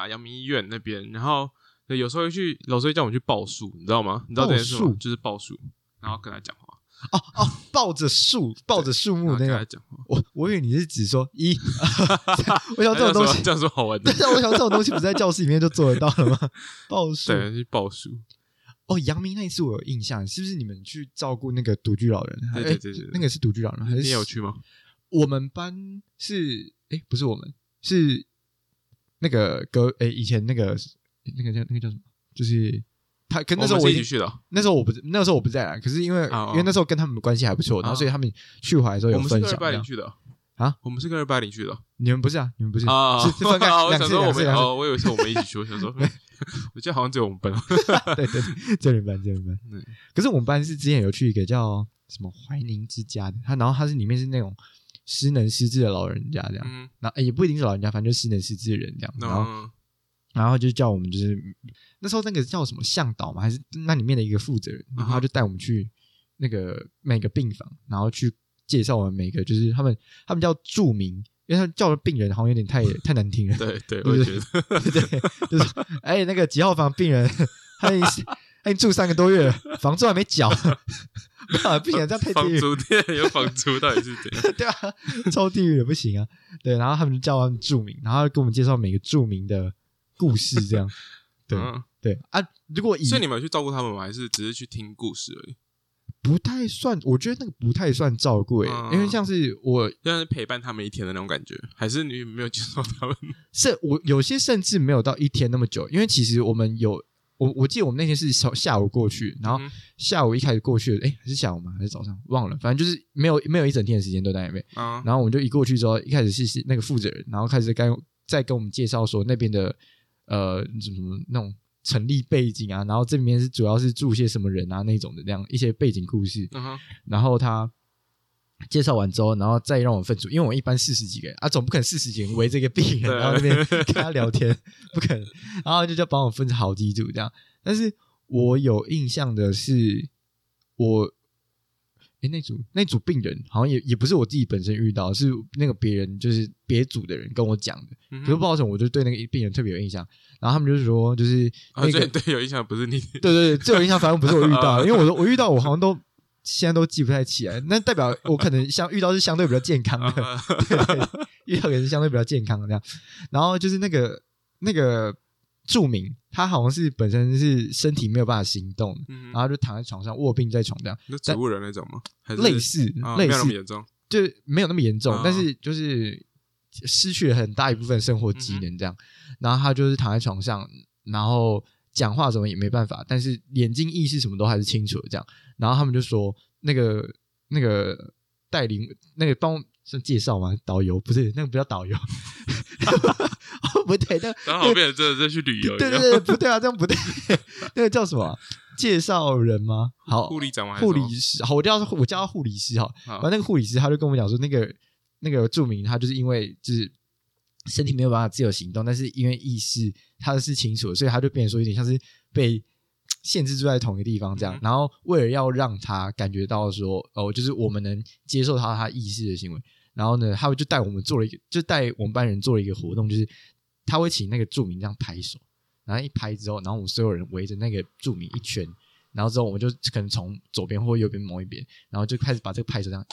啦，阳明医院那边，然后有时候会去，老师会叫我们去报数，你知道吗？你知道这件事？就是报数，然后跟他讲话，哦哦，抱着树，抱着树木那个，跟他讲话。我我以为你是指说一，我想这种东西，这样说好玩的对，，啊，我想这种东西不是在教室里面就做得到了吗？报数对，去报数。哦，阳明那一次我有印象，是不是你们去照顾那个独居老人？对哎对对对对那个是独居老人还是你有去吗？我们班是哎，不是我们是那个隔哎以前那个那个叫那个叫什么？就是他跟那时候我一起去的哦，那时候我不是那时候我不在啊，可是因为因为那时候跟他们关系还不错，然后哦所以他们去回来的时候有我们是跟二分享这样。八零去的哦啊，我们是跟二八零去的哦你们不是啊？你们不是啊，是是分开我两次想说我们两次两次哦，我以为是我们一起去，我想说，我记得好像只有我们班。对 对，对这里班这里班对。可是我们班是之前有去一个叫什么怀宁之家的，他然后他是里面是那种失能失智的老人家这样，嗯，然后、诶也不一定是老人家，反正就失能失智的人这样，然后那然后就叫我们就是那时候那个叫什么向导嘛，还是那里面的一个负责人，然后他就带我们去那个每个病房，然后去介绍我们每个就是他们他们叫著名。因为他叫的病人好像有点太 太难听了，对对，对我也觉得，对，就是说哎，那个几号房病人，他已经他已经住三个多月了，房租还没缴，没有啊病人这样太房地狱，租 店有房租到底是怎样？对啊，超地狱的不行啊。对，然后他们就叫他们著名，然后给我们介绍每个著名的故事，这样。对嗯对啊，如果以所以你们有去照顾他们吗？还是只是去听故事而已？不太算，我觉得那个不太算照顾因为像是我像是陪伴他们一天的那种感觉，还是你没有接受他们？甚我有些甚至没有到一天那么久，因为其实我们有我我记得我们那天是从下午过去，然后嗯下午一开始过去，哎，还是下午吗？还是早上？忘了，反正就是没有没有一整天的时间都在那边。啊，然后我们就一过去之后，一开始是是那个负责人，然后开始跟再跟我们介绍说那边的呃什么什么那种成立背景啊，然后这里面是主要是住些什么人啊那种的那样一些背景故事。嗯，然后他介绍完之后，然后再让我们分组，因为我们一般四十几个人啊，总不可能四十几个人围这个病人，然后那边跟他聊天，不可能。然后就叫帮我分成好几组这样。但是我有印象的是，我诶那组那组病人好像也也不是我自己本身遇到，是那个别人就是别组的人跟我讲的。嗯可是不知道为什么，我就对那个病人特别有印象。然后他们就是说，就是啊，那个、对对，有印象，不是你，对对对，最有印象反正不是我遇到，因为我我遇到我好像都现在都记不太起来，那代表我可能相遇到是相对比较健康的，啊 对遇到也是相对比较健康的这样。然后就是那个那个著名，他好像是本身是身体没有办法行动，嗯然后就躺在床上卧病在床这样，那植物人那种吗？类似类啊没有那么似，严重？就是没有那么严重，啊但是就是失去了很大一部分生活机能这样。然后他就是躺在床上，然后讲话什么也没办法，但是眼睛意识什么都还是清楚的这样。然后他们就说那个那个带领那个帮是介绍吗？导游不是那个不叫导游，哦不对，那然后好变成真的是去旅游对对对不对啊，这样不对，那个叫什么啊、介绍人吗？好，护理长吗？还是护理师，好，我叫他我叫他护理师哈。好反正那个护理师他就跟我们讲说，那个那个著名他就是因为就是身体没有办法自由行动，但是因为意识他是清楚的，所以他就变成说有点像是被限制住在同一个地方这样。嗯然后为了要让他感觉到说，哦，就是我们能接受他他意识的行为，然后呢，他们就带我们做了一个，就带我们班人做了一个活动，就是他会请那个著名这样拍手，然后一拍之后，然后我们所有人围着那个著名一圈。然后之后我们就可能从左边或右边某一边，然后就开始把这个拍手这样，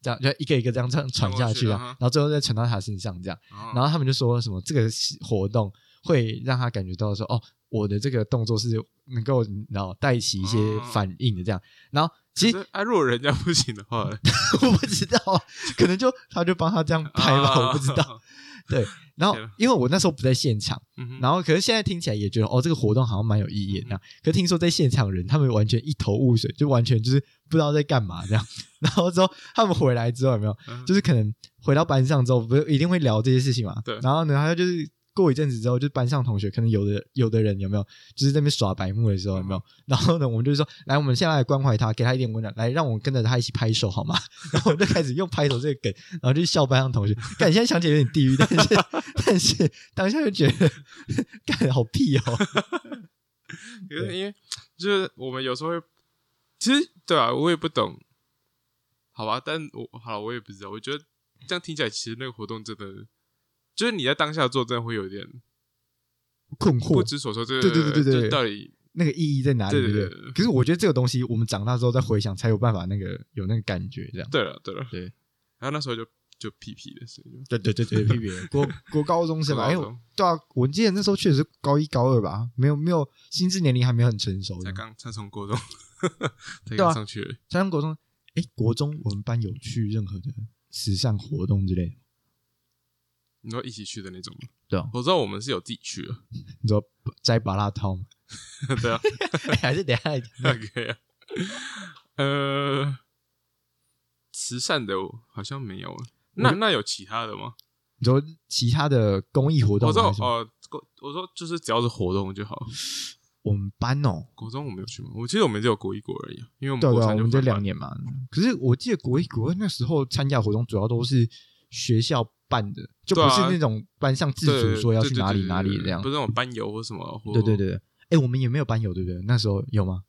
这样就一个一个这样这样传下去啊，然后最后再传到他身上这样，然然后他们就说什么这个活动会让他感觉到说哦，我的这个动作是能够然后带起一些哦反应的这样，然后其实啊，如果人家不行的话，我不知道，可能就他就帮他这样拍吧，啊我不知道。。对，然后因为我那时候不在现场，嗯然后可是现在听起来也觉得哦，这个活动好像蛮有意义的。可是听说在现场人他们完全一头雾水，就完全就是不知道在干嘛这样。然后之后他们回来之后有没有，嗯就是可能回到班上之后，不是一定会聊这些事情嘛？对然后呢，他就是过一阵子之后，就班上同学可能有的有的人有没有，就是在那边耍白目的时候有没有？然后呢，我们就说，来，我们现在来关怀他，给他一点温暖，来，让我跟着他一起拍手好吗？然后我们就开始用拍手这个梗，然后就笑班上同学。感，现在想起来有点地狱，但是 但是当下就觉得干好屁哦。可是因为就是我们有时候会，其实对啊，我也不懂，好吧，但我好了，我也不知道。我觉得这样听起来，其实那个活动真的，就是你在当下做，真的会有点困惑，不知所措，这对对对对对就到底那个意义在哪里？对不对？对对。可是我觉得这个东西，我们长大之后再回想，才有办法那个有那个感觉，这样。对了对了，对，然后那时候就就屁屁的，所以就对对对对，屁屁的。国国高中是吧，哎呦对啊，我记得那时候确实是高一高二吧，没有没有心智年龄还没有很成熟。才刚才从国中 才对啊刚上去而已，加上国中，哎，国中我们班有去任何的慈善活动之类的，你说一起去的那种吗？对啊，我知道我们是有自己去的，你说摘拔蜡套吗？对啊，还是等一下来讲那可以啊。呃，慈善的好像没有，那那有其他的吗？你说其他的公益活动我吗还是什么？说哦，我说就是只要是活动就好。我们班哦，国中我没有去吗？我记得我们只有国一国而已啊，因为我们国三我们这两年嘛。可是我记得国一、国二那时候参加活动，主要都是学校办的，就不是那种班上自主说要去哪里哪里这样不。是那种班游或什么。对对对，对哎，我们也没有班友，对不对？那时候有吗？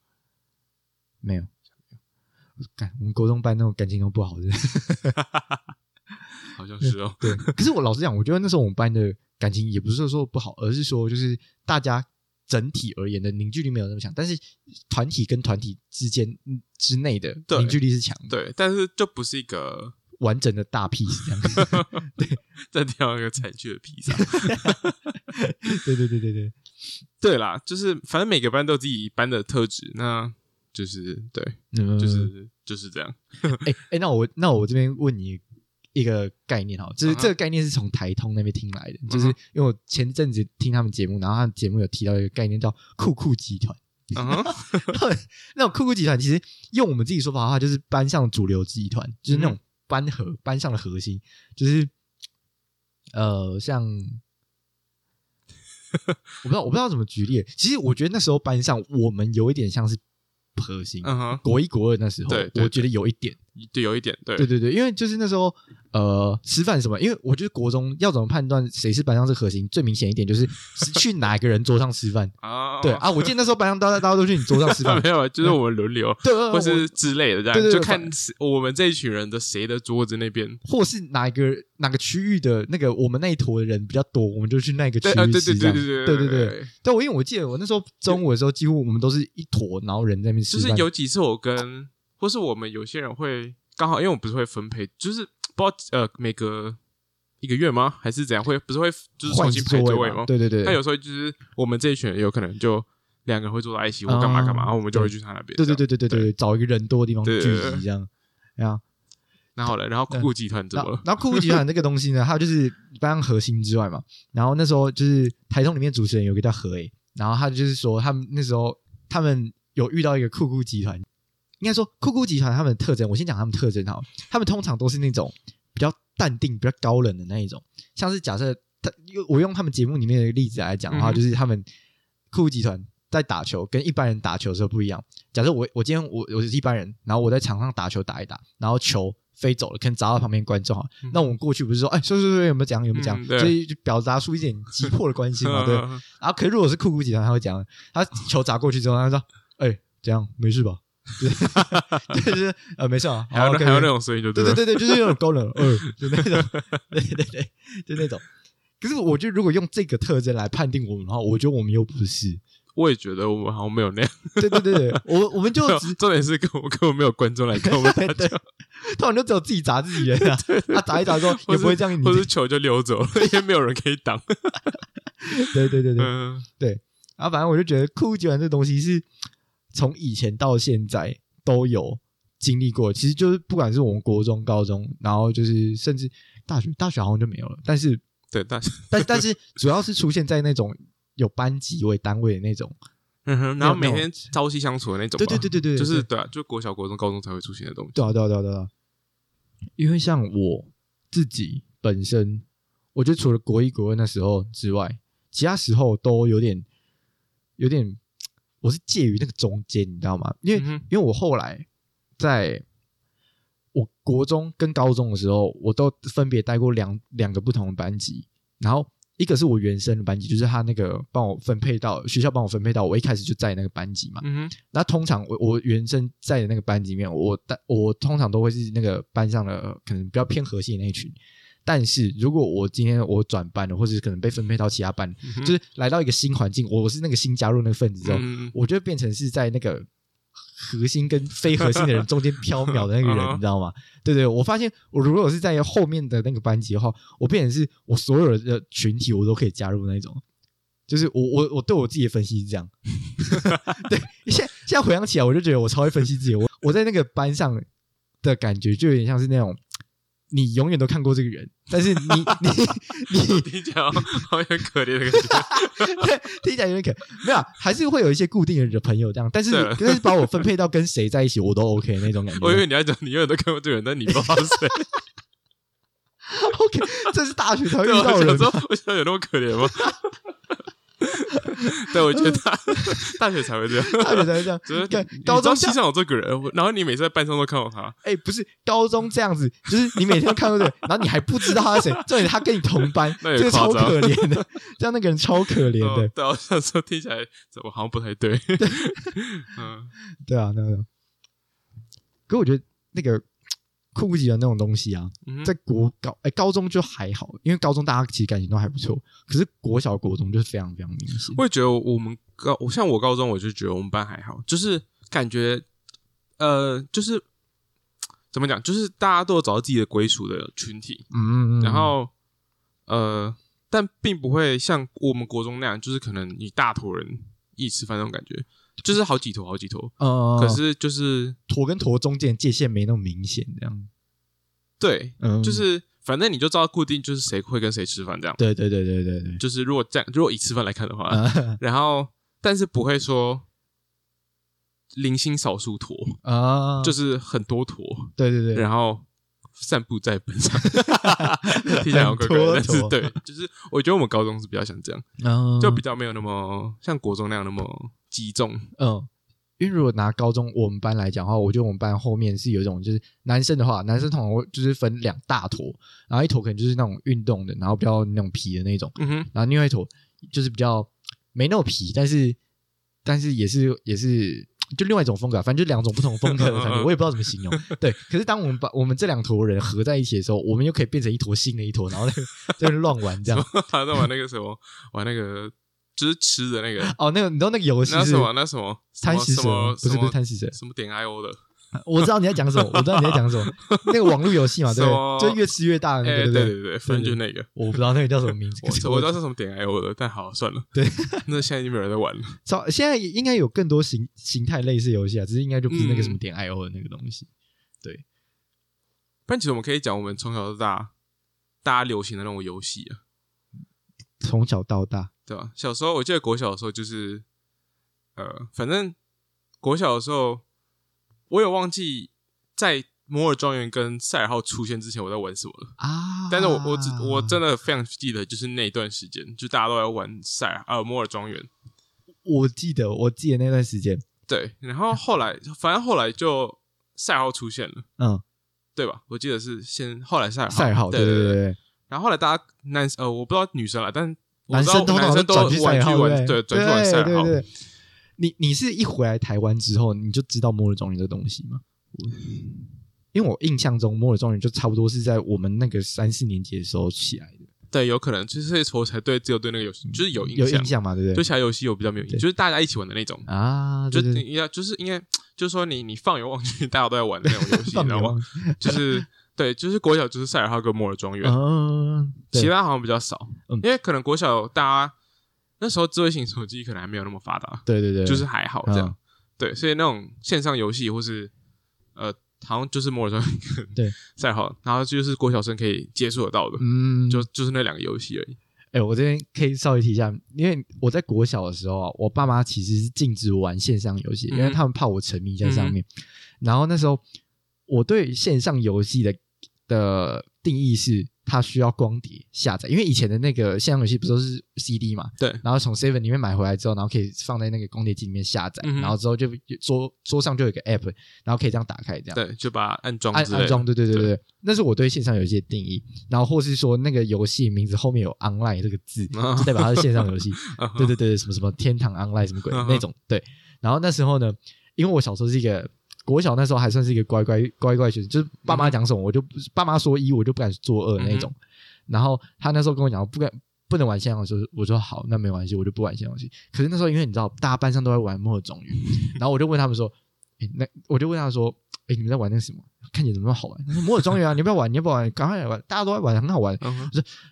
没有。看，我们高中班那种感情都不好的。好像是哦。对，可是我老实讲，我觉得那时候我们班的感情也不是说不好，而是说就是大家整体而言的凝聚力没有那么强，但是团体跟团体之间嗯之内的凝聚力是强的，对，但是就不是一个完整的大 piece 这样。在挑一个残缺的披萨。对对对对对，对啦，就是反正每个班都有自己班的特质，那就是对，嗯就是就是这样。哎哎，那我那我这边问你一个概念哈，就是这个概念是从台通那边听来的，就是因为我前阵子听他们节目，然后他们节目有提到一个概念叫酷酷集团。嗯哼，那种酷酷集团其实用我们自己说法的话，就是班上主流集团，就是那种班核、班上的核心，就是呃，像 我不知道我不知道怎么举例。其实我觉得那时候班上我们有一点像是核心，嗯哼，国一国二那时候，对对我觉得有一点，对，有一点对，对对对，因为就是那时候呃吃饭什么，因为我觉得国中要怎么判断谁是班上是核心，最明显一点就是是去哪个人桌上吃饭。啊，对啊，我记得那时候班上大家大家都去你桌上吃饭，没有，就是我们轮流，对，或是之类的这样，对对对就看谁我们这一群人的谁的桌子那边。或是哪一个哪个区域的那个我们那一坨的人比较多，我们就去那个区域对对吃。对对对对对对，对我因为我记得我那时候中午的时候，几乎我们都是一坨，然后人在那边吃饭。就是有几次我跟，或是我们有些人会刚好，因为我们不是会分配，就是不知道呃每隔一个月吗，还是怎样会不是会就是重新排座座位吗？对对对，那有时候就是我们这一群人有可能就两个人会坐在一起或干嘛干嘛，啊然后我们就会去他那边。对对。对对对对，找一个人多的地方聚集这样。然后，然后嘞，然后酷酷集团怎么了？然后酷酷集团这个东西呢，它就是班上核心之外嘛。然后那时候就是台中里面主持人有个叫何诶，然后他就是说他们那时候他们有遇到一个酷酷集团，应该说酷酷集团他们的特征，我先讲他们特征哈，他们通常都是那种比较淡定、比较高冷的那一种，像是假设他用我用他们节目里面的例子来讲的话，嗯就是他们酷酷集团。在打球跟一般人打球的时候不一样。假设我我今天我我是一般人，然后我在场上打球打一打，然后球飞走了，可能砸到旁边观众哈。嗯那我们过去不是说，哎，说说说有没有讲有没有讲，所以就表达出一点急迫的关心嘛，对。嗯然后可是如果是酷酷集团，他会讲，他球砸过去之后，他说，哎，怎样，没事吧？就是就是呃，没事啊，好还有还有那种声音就了对对对对，就是那种高冷，呃，就那种，对对对，就那种。可是我觉得，如果用这个特征来判定我们的话，我觉得我们又不是。我也觉得我们好像没有那样，对对对对，我我们就只重点是跟我们根本没有观众来看我们打对球，通常就只有自己砸自己人啊，他砸一砸之后也不会这样，你或是球就溜走了，因为没有人可以挡。对对对对，对，然后反正我就觉得酷集团这东西是从以前到现在都有经历过，其实就是不管是我们国中、高中，然后就是甚至大学，大学好像就没有了，但是对，但是但但是主要是出现在那种有班级为单位的那种，嗯哼，然后每天朝夕相处的那种，对对对对对，对。就是对啊，就国小、国中、高中才会出现的东西。对啊对啊对啊对啊，因为像我自己本身，我觉得除了国一国二那时候之外，其他时候都有点有点，我是介于那个中间，你知道吗？因为、嗯因为我后来在我国中跟高中的时候，我都分别待过两两个不同的班级，然后一个是我原生的班级，就是他那个帮我分配到学校帮我分配到我一开始就在那个班级嘛。嗯，那通常我我原生在的那个班级里面，我带我通常都会是那个班上的可能比较偏核心的那一群，但是如果我今天我转班了，或者是可能被分配到其他班，就是来到一个新环境，我是那个新加入那个分子之后，嗯我就变成是在那个核心跟非核心的人中间飘渺的那个人，嗯 你知道吗？对对，我发现我如果是在后面的那个班级的话，我变成是我所有的群体我都可以加入那种。就是我我我对我自己的分析是这样，对，现在现在回想起来，我就觉得我超会分析自己。我我在那个班上的感觉，就有点像是那种你永远都看过这个人，但是你 你你 听起来好好有点可怜的感觉。对，听起来有点可没有啊，还是会有一些固定的朋友这样，但是对但是把我分配到跟谁在一起，我都 OK 那种感觉。我以为你要讲你永远都看过这个人，但你不知道是谁。OK，这是大学才会遇到的人想说，我想有那么可怜吗？对，我觉得大大学才会这样。大学才会这样。就是高中这样你知道系上有这个人，然后你每次在班上都看到他，哎、不是高中这样子，就是你每天都看到这个，然后你还不知道他是谁，重点他跟你同班，这个超可怜的，这样那个人超可怜的，哦 对，我想说听起来怎么好像不太对。嗯，对啊，那个。可我觉得那个酷级的那种东西啊，嗯在国高哎、高中就还好，因为高中大家其实感情都还不错，可是国小国中就是非常非常明显。我也觉得我们高，我像我高中我就觉得我们班还好，就是感觉呃，就是怎么讲，就是大家都有找到自己的归属的群体，嗯，嗯嗯。然后呃，但并不会像我们国中那样，就是可能一大坨人一起吃饭那种感觉，就是好几坨好几坨，呃，可是就是坨跟坨中间界限没那么明显，这样，对，嗯，就是反正你就知道固定就是谁会跟谁吃饭这样。对对对对对对，就是如果这样，如果以吃饭来看的话，啊。然后但是不会说零星少数坨，啊，就是很多坨，对对对，然后散布在本上，听起来好怪怪的，很多但是坨对，就是我觉得我们高中是比较像这样，嗯。就比较没有那么像国中那样那么集中。嗯，因为如果拿高中我们班来讲的话，我觉得我们班后面是有一种，就是男生的话，男生通常会就是分两大坨，然后一坨可能就是那种运动的，然后比较那种皮的那种，然后另外一坨就是比较没那么皮，但是但是也是也是就另外一种风格啊，反正就两种不同风格的产品，我也不知道怎么形容。对，可是当我们把我们这两坨人合在一起的时候，我们又可以变成一坨新的一坨，然后在 在乱玩这样。他在玩那个什么，玩那个就是吃的那个，哦，那个你知道那个游戏是那什么那什么贪食蛇，不是不是贪食蛇，什么点 IO 的，我知道你在讲什么，我知道你在讲什么，那个网络游戏嘛，对不对？就越吃越大对对对对，反正就那个。我不知道那个叫什么名字，我我知道是什么点 IO 的，但好算了，对，那现在已经没有人在玩了。早现在应该有更多形形态类似游戏啊，只是应该就不是那个什么嗯点 IO 的那个东西。对，但其实我们可以讲我们从小到大大家流行的那种游戏啊，从小到大，对吧？小时候我记得国小的时候就是，呃，反正国小的时候我有忘记在摩尔庄园跟赛尔号出现之前我在玩什么了，啊，但是我我只我真的非常记得就是那段时间，就大家都在玩赛尔呃摩尔庄园，我记得我记得那段时间，对，然后后来反正后来就赛尔号出现了。嗯，对吧？我记得是先后来赛尔号，赛尔号，对对对对。对，然后后来大家男呃，我不知道女生了，但我男知道生通常男生都转去玩去玩，对对，转去玩赛尔号。对对。你你是一回来台湾之后，你就知道摩尔庄园这东西吗？因为我印象中摩尔庄园就差不多是在我们那个三四年级的时候起来的，对，有可能就是所以我才对只有对那个游戏就是有印象有印，象嘛？对不对？对其他游戏我比较没有印象，对就是大家一起玩的那种，啊，就对对应该就是应该就是说你你放眼望去，大家都在玩的那种游戏，你知道吗望？就是对，就是国小就是赛尔号跟摩尔庄园，其他好像比较少，嗯因为可能国小大家那时候智慧型手机可能还没有那么发达，对对对，就是还好这样。嗯。对，所以那种线上游戏或是呃，好像就是摩尔庄园跟对。赛号，然后就是国小生可以接触得到的，嗯，就就是那两个游戏而已。哎、我这边可以稍微提一下，因为我在国小的时候啊，我爸妈其实是禁止我玩线上游戏，因为嗯。他们怕我沉迷在上面。然后那时候我对线上游戏的的定义是，它需要光碟下载，因为以前的那个线上游戏不都是 CD 嘛，对，然后从 Seven 里面买回来之后，然后可以放在那个光碟机里面下载，嗯然后之后就桌桌上就有一个 App，然后可以这样打开这样。对，就把它安装安安装，对对对对，对。那是我对线上游戏的定义。然后或是说那个游戏名字后面有 online 这个字，啊。就代表它是线上游戏。对对对，什么什么天堂 online 什么鬼那种。对，然后那时候呢，因为我小时候是一个国小那时候还算是一个乖乖乖乖学生，就是爸妈讲什么我就不爸妈说一我就不敢做二那种。然后他那时候跟我讲不敢不能玩线上游戏，我说好那没关系，我就不玩线上游戏。可是那时候因为你知道大家班上都在玩摩尔庄园，然后我就问他们说，诶那我就问他说，哎你们在玩那个什么？看起来怎么那么好玩？他说摩尔庄园啊，你要不要玩？你要不要玩？赶快来玩，大家都在玩，很好玩。嗯哼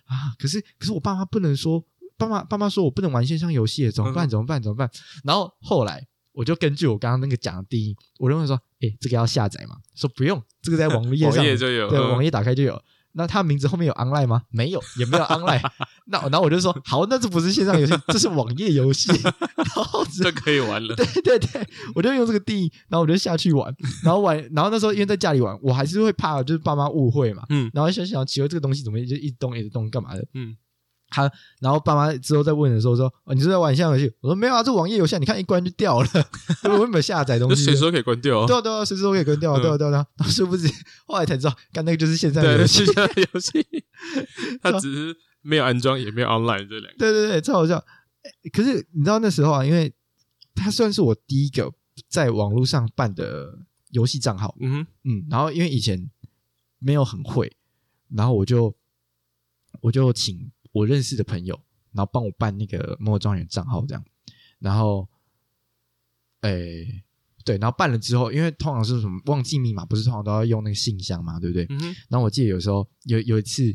啊，可是可是我爸妈不能说，爸妈爸妈说我不能玩线上游戏，怎么办？嗯怎么办？怎么办？然后后来我就根据我刚刚那个讲的定义，我认为说，诶，这个要下载吗？说不用，这个在网页上网页就有，对，嗯网页打开就有。那它名字后面有 online 吗？没有，也没有 online。那然后我就说，好，那这不是线上游戏，这是网页游戏。然后之就可以玩了。对对对，我就用这个定义，然后我就下去玩，然后玩，然后那时候因为在家里玩，我还是会怕，就是爸妈误会嘛，嗯然后想想奇怪这个东西怎么就一直动一直动干嘛的，嗯，他然后爸妈之后再问的时候说，哦，你是在玩线上游戏？我说没有啊，这网页游戏啊，你看一关就掉了，我有没有下载东西？就随时都可以关掉哦。对啊对啊，随时都可以关掉啊，嗯对啊对啊后殊不知后来才知道，干那个就是线上游，戏是，现在游戏，他只是没有安装，也没有 online 这两个。对对对，超好笑。可是你知道那时候啊，因为他算是我第一个在网络上办的游戏账号，嗯，嗯，然后因为以前没有很会，然后我就我就请我认识的朋友，然后帮我办那个摩尔庄园账号这样，然后，诶，对，然后办了之后，因为通常是什么忘记密码，不是通常都要用那个信箱嘛，对不对？嗯，然后我记得有时候有有一次，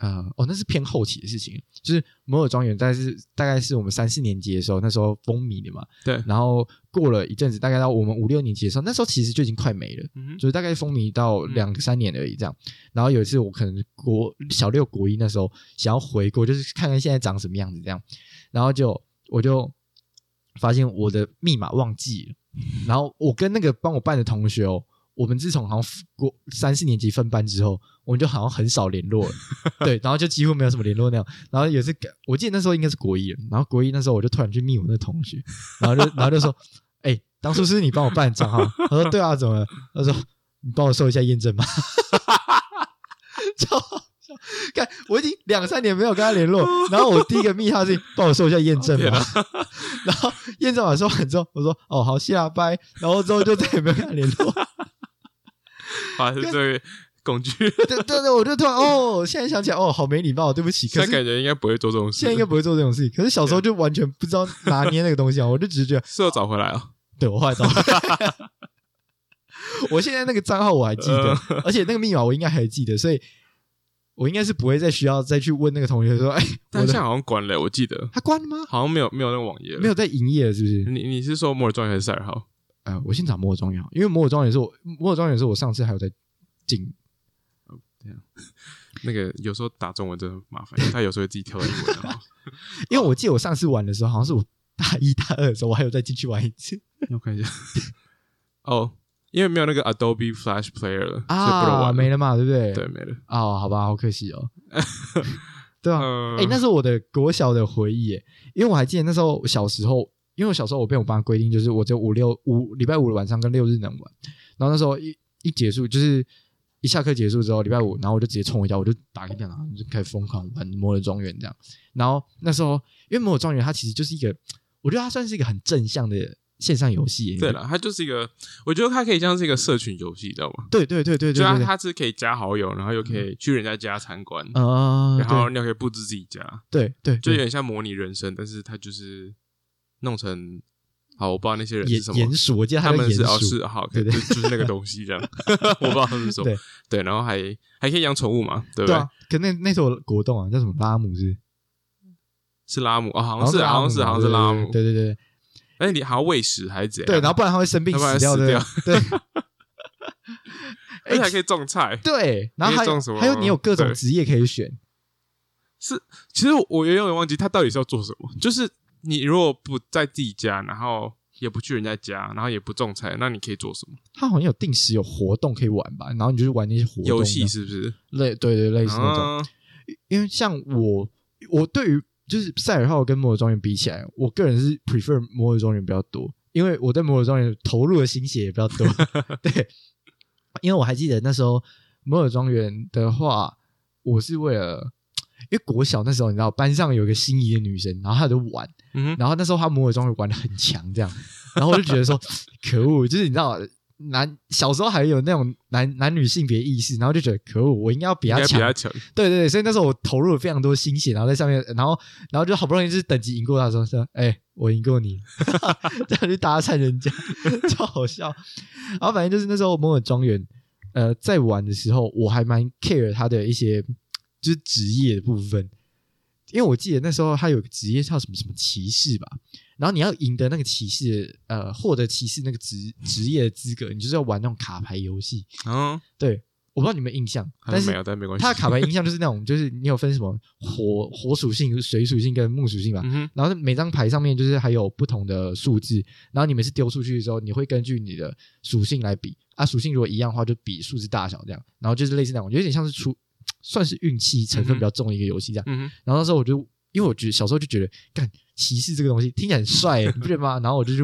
呃，哦，那是偏后期的事情，就是摩尔庄园，大概是大概是我们三四年级的时候，那时候风靡的嘛。对，然后过了一阵子，大概到我们五六年级的时候，那时候其实就已经快没了，嗯，就是大概风靡到两三年而已这样。然后有一次我可能国小六国一那时候想要回国，就是看看现在长什么样子这样，然后就我就发现我的密码忘记了，然后我跟那个帮我办的同学哦。我们自从好像国三四年级分班之后，我们就好像很少联络了，对，然后就几乎没有什么联络那样。然后有一次，我记得那时候应该是国一，然后国一那时候我就突然去密我那同学，然后就 然后就说：“哎、当初是你帮我办账号？” 他说：“对啊，怎么了？”他说：“你帮我收一下验证码。”超好笑！看，我已经两三年没有跟他联络，然后我第一个密他是帮我收一下验证码，然后验证码收完之后，我说：“哦，好，谢啦，拜。”然后之后就再也没有跟他联络。发现这个工具，对对对，我就突然哦，现在想起来哦，好没礼貌，对不起。可是现在感觉应该不会做这种事。现在应该不会做这种事情，可是小时候就完全不知道拿捏那个东西啊，我就只是觉得，是有找回来啊。对我后来找，我现在那个账号我还记得，而且那个密码我应该还记得，所以我应该是不会再需要再去问那个同学说，哎，我现在好像关了，我记得他关了吗？好像没有没有那个网页，没有在营业了，是不是？你你是说摩尔庄园还是赛尔号？呃，我先找摩尔庄园好，因为摩尔庄园是我摩尔庄园是我上次还有在进，那个有时候打中文真的很麻烦，因为他有时候会自己跳到英文 因为我记得我上次玩的时候好像是我大一大二的时候，我还有再进去玩一次我看一下。哦，因为没有那个 Adobe Flash Player 了，啊，玩。没了嘛，对不对？对，没了。哦，好吧，好可惜哦。对啊，嗯，哎、那是我的国小的回忆耶，因为我还记得那时候小时候，因为我小时候我被我爸规定，就是我只有五六五礼拜五的晚上跟六日能玩，然后那时候一一结束，就是一下课结束之后，礼拜五，然后我就直接冲回家，我就打开电脑，就开始疯狂玩摩尔庄园这样。然后那时候，因为摩尔庄园它其实就是一个，我觉得它算是一个很正向的线上游戏耶。对了，它就是一个，我觉得它可以像是一个社群游戏，知道吗？对对对对对对对，它是可以加好友，然后又可以去人家家参观，啊，然后你又可以布置自己家，对对对，就有点像模拟人生，但是它就是弄成，好，我不知道那些人鼹是什么，鼹鼠，我记得他们是哦是好，对对就就是那个东西这样，我不知道他们是什么对，对，然后还还可以养宠物嘛，对不对？可那那时候果冻啊，叫什么拉姆是是？拉姆哦，好像是，好像是，好像是拉姆，对对对对哎，你还要喂食还是怎样？对，然后不然它会生病死掉的对 而且还可以种菜。对，然后还有什么还有你有各种职业可以选，是，其实我有点忘记他到底是要做什么。就是你如果不在自己家，然后也不去人家家，然后也不种菜，那你可以做什么？他好像有定时有活动可以玩吧，然后你就去玩那些活动游戏是不是？类对对类似那种，啊因为像我我对于就是赛尔号跟摩尔庄园比起来，我个人是 prefer 摩尔庄园比较多，因为我在摩尔庄园投入的心血也比较多。对，因为我还记得那时候摩尔庄园的话，我是为了。因为国小那时候，你知道班上有一个心仪的女生，然后她就玩，嗯，然后那时候她摩尔庄园玩的很强，这样，然后我就觉得说，可恶，就是你知道，男小时候还有那种男男女性别意识，然后就觉得可恶，我应该要比应他强。该比他强。对对对，所以那时候我投入了非常多心血，然后在上面，然后然后就好不容易就是等级赢过他的时候说，哎、我赢过你，这样去搭讪人家，超好笑。然后反正就是那时候摩尔庄园，呃，在玩的时候，我还蛮 care 他的一些就是职业的部分，因为我记得那时候他有个职业叫什么什么骑士吧，然后你要赢得那个骑士，呃，获得骑士那个职职业的资格，你就是要玩那种卡牌游戏。嗯，对，我不知道你们印象，但是没有，但没关系。它的卡牌印象就是那种，就是你有分什么火火属性、水属性跟木属性吧。嗯，然后每张牌上面就是还有不同的数字，然后你每次丢出去的时候，你会根据你的属性来比啊，属性如果一样的话，就比数字大小这样，然后就是类似那种，有点像是出算是运气成分比较重的一个游戏这样。嗯，然后那时候我就因为我觉得小时候就觉得干骑士这个东西听起来很帅耶，你不觉得吗？然后我就去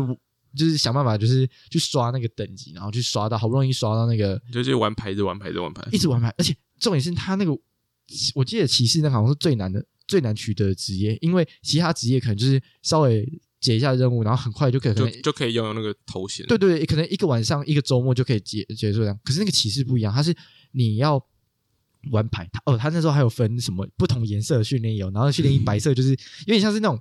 就是想办法就是去刷那个等级，然后去刷到好不容易刷到那个就是玩牌子，玩牌子，玩牌。一直玩牌，而且重点是他那个，我记得骑士那个好像是最难的、最难取得的职业，因为其他职业可能就是稍微解一下任务，然后很快就可以就就可以拥有那个头衔。对对对，可能一个晚上、一个周末就可以结结束这样。可是那个骑士不一样，它是你要玩牌，他哦，他那时候还有分什么不同颜色的训练营，然后训练营白色就是有点像是那种。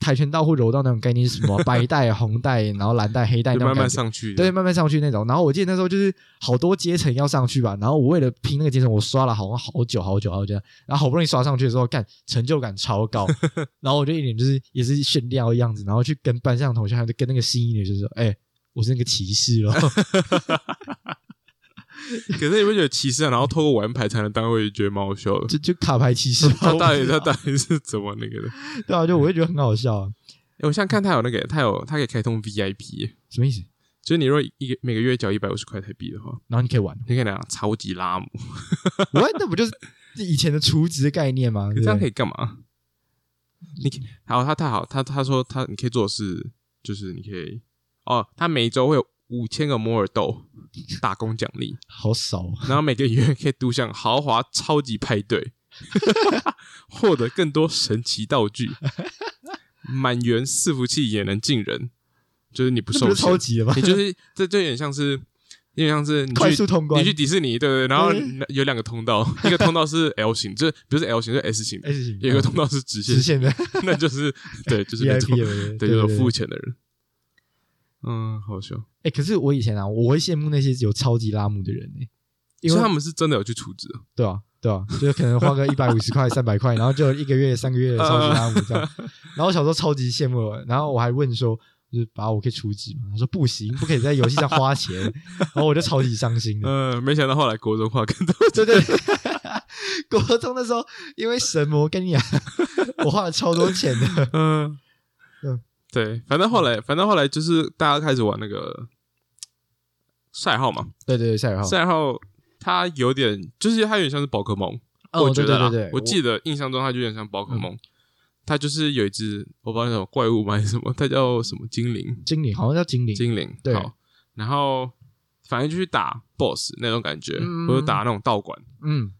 跆拳道或柔道那种概念是什么？白带、红带，然后蓝带、黑带就慢那种感觉。慢上去。对，，慢慢上去那种。然后我记得那时候就是好多阶层要上去吧，然后我为了拼那个阶层，我刷了好像好久好久好久，然后好不容易刷上去的时候，干成就感超高，然后我就一脸就是也是炫耀的样子，然后去跟班上同学，还有跟那个新一女就是说，哎、我是那个骑士咯。可是你不觉得骑士啊，然后透过玩牌才能当，我也觉得蛮好笑的。就就卡牌骑士吧，他到底他到底是怎么那个的？对啊，就我会觉得很好笑啊，哎，我现在看他有那个，他有他可以开通 VIP，什么意思？就是你如果一个每个月缴一百五十块台币的话，然后你可以玩，你可以拿超级拉姆。喂，那不就是以前的储值的概念吗？可 这样可以以干嘛？你可以好，他太好，他他说他你可以做的事就是你可以哦，他每周会有五千个摩尔豆打工奖励，好少啊，然后每个月可以独享豪华超级派对，获得更多神奇道具，满员伺服器也能进人，就是你不受这不超，级了吗？你就是这就有点像是。有点像是你去快速通关你去迪士尼，对不，对然后有两个通道，一个通道是 L 型，就是不是 L 型，是 S 型的，S 型有一个通道是直线直，线的那就是对，就是那 VIP 种，对，就是有付钱的人。嗯，好笑。哎、可是我以前啊，我会羡慕那些有超级拉姆的人呢、因为他们是真的有去处置哦，对啊，对啊，就是可能花个一百五十块、三百块，然后就一个月、三个月的超级拉姆这样。然后我小时候超级羡慕我，然后我还问说，就是把我可以出资吗？他说不行，不可以在游戏上花钱。然后我就超级伤心的。嗯，没想到后来国中化更多。对对对，国中的时候因为神魔跟你讲，我花了超多钱的。对，反正后来，反正后来就是大家开始玩那个赛号嘛，对对对，赛号，赛号它有点，就是它有点像是宝可梦，哦我觉得啦对对对对我记得印象中它就有点像宝可梦。它就是有一只我不知道那种怪物吗？还是什么，它叫什么？精灵，精灵好像叫精灵，精灵，对好，然后反正就去打 BOSS 那种感觉，嗯。或者打那种道馆，嗯，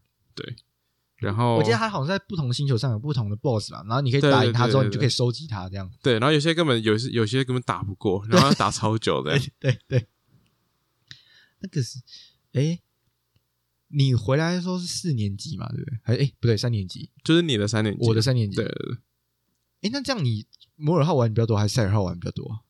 然后我记得他好像在不同星球上有不同的 BOSS 吧，然后你可以对打赢它之后，你就可以收集他这样。对，然后有些根本有些有些根本打不过，然后要打超久的 对，对对，那个是，哎，你回来的时候是四年级嘛，对不对？还哎不对，三年级，就是你的三年级，我的三年级。对对对哎，那这样你摩尔号玩比较多，还是塞尔号玩比较多啊？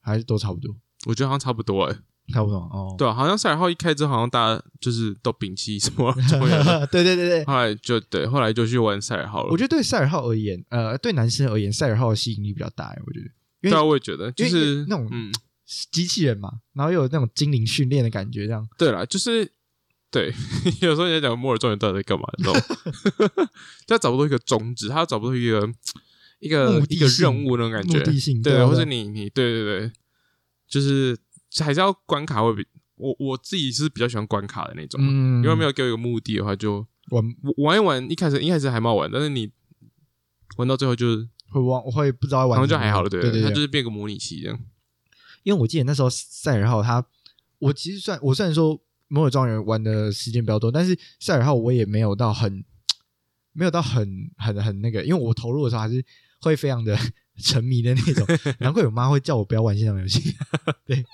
还是都差不多？我觉得好像差不多哎，差不懂哦。对啊，好像赛尔号一开之后，好像大家就是都摒弃什么 对对对对，后来就对，后来就去玩赛尔号了。我觉得对赛尔号而言，呃，对男生而言，赛尔号的吸引力比较大。我觉得，因对啊，我也觉得，就是那种嗯，机器人嘛，然后又有那种精灵训练的感觉，这样。对啦，就是对，有时候人家讲摩尔庄园到底在干嘛，你知道吗？他找不到一个宗旨，他找不到一个一个一个任务那种感觉，目的性对，或者你你对对对，就是还是要关卡会比我我自己是比较喜欢关卡的那种，嗯，因为没有给我一个目的的话就，玩。玩一玩，一开始一开始还蛮好玩，但是你玩到最后就是会忘，我会不知道要玩什么，就还好了，对对对，它就是变个模拟器这样。因为我记得那时候赛尔号它，我其实算我虽然说摩尔庄园玩的时间比较多，但是赛尔号我也没有到很没有到很很很那个，因为我投入的时候还是会非常的沉迷的那种。难怪我妈会叫我不要玩线上游戏。对，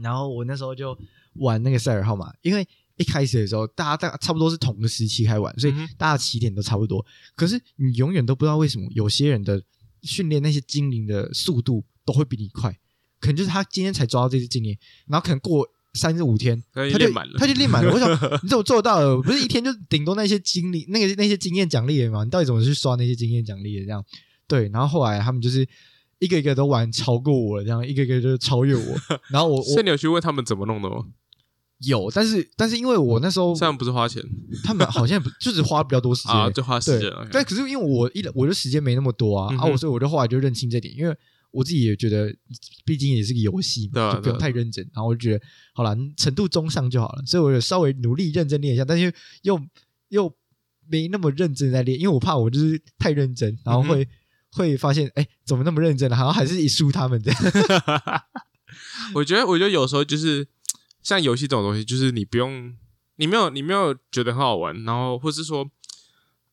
然后我那时候就玩那个赛尔号嘛，因为一开始的时候大家大差不多是同个时期开玩，所以大家起点都差不多。可是你永远都不知道为什么有些人的训练那些精灵的速度都会比你快，可能就是他今天才抓到这只精灵，然后可能过三至五天，他就练满了他就练满了。我想 你怎么做到的？不是一天就顶多那些经历，那个那些经验奖励的吗？你到底怎么去刷那些经验奖励的？这样对，然后后来他们就是一个一个都玩超过我了，这样一个一个就超越我。然后我我所以你有去问他们怎么弄的吗？有，但是但是因为我那时候虽然不是花钱他们好像不 就只花比较多时间啊，就花时对间了。对，可是因为我一我的时间没那么多啊，啊，嗯哼我所以我就后来就认清这点，因为我自己也觉得，毕竟也是个游戏嘛，就不用太认真。然后我就觉得，好了，程度中上就好了，所以我有稍微努力认真练一下，但是又又没那么认真在练，因为我怕我就是太认真，然后嗯会、会发现，哎，怎么那么认真了，好像还是一输他们这样。我觉得，我觉得有时候就是像游戏这种东西，就是你不用，你没有，你没有觉得很好玩，然后或是说，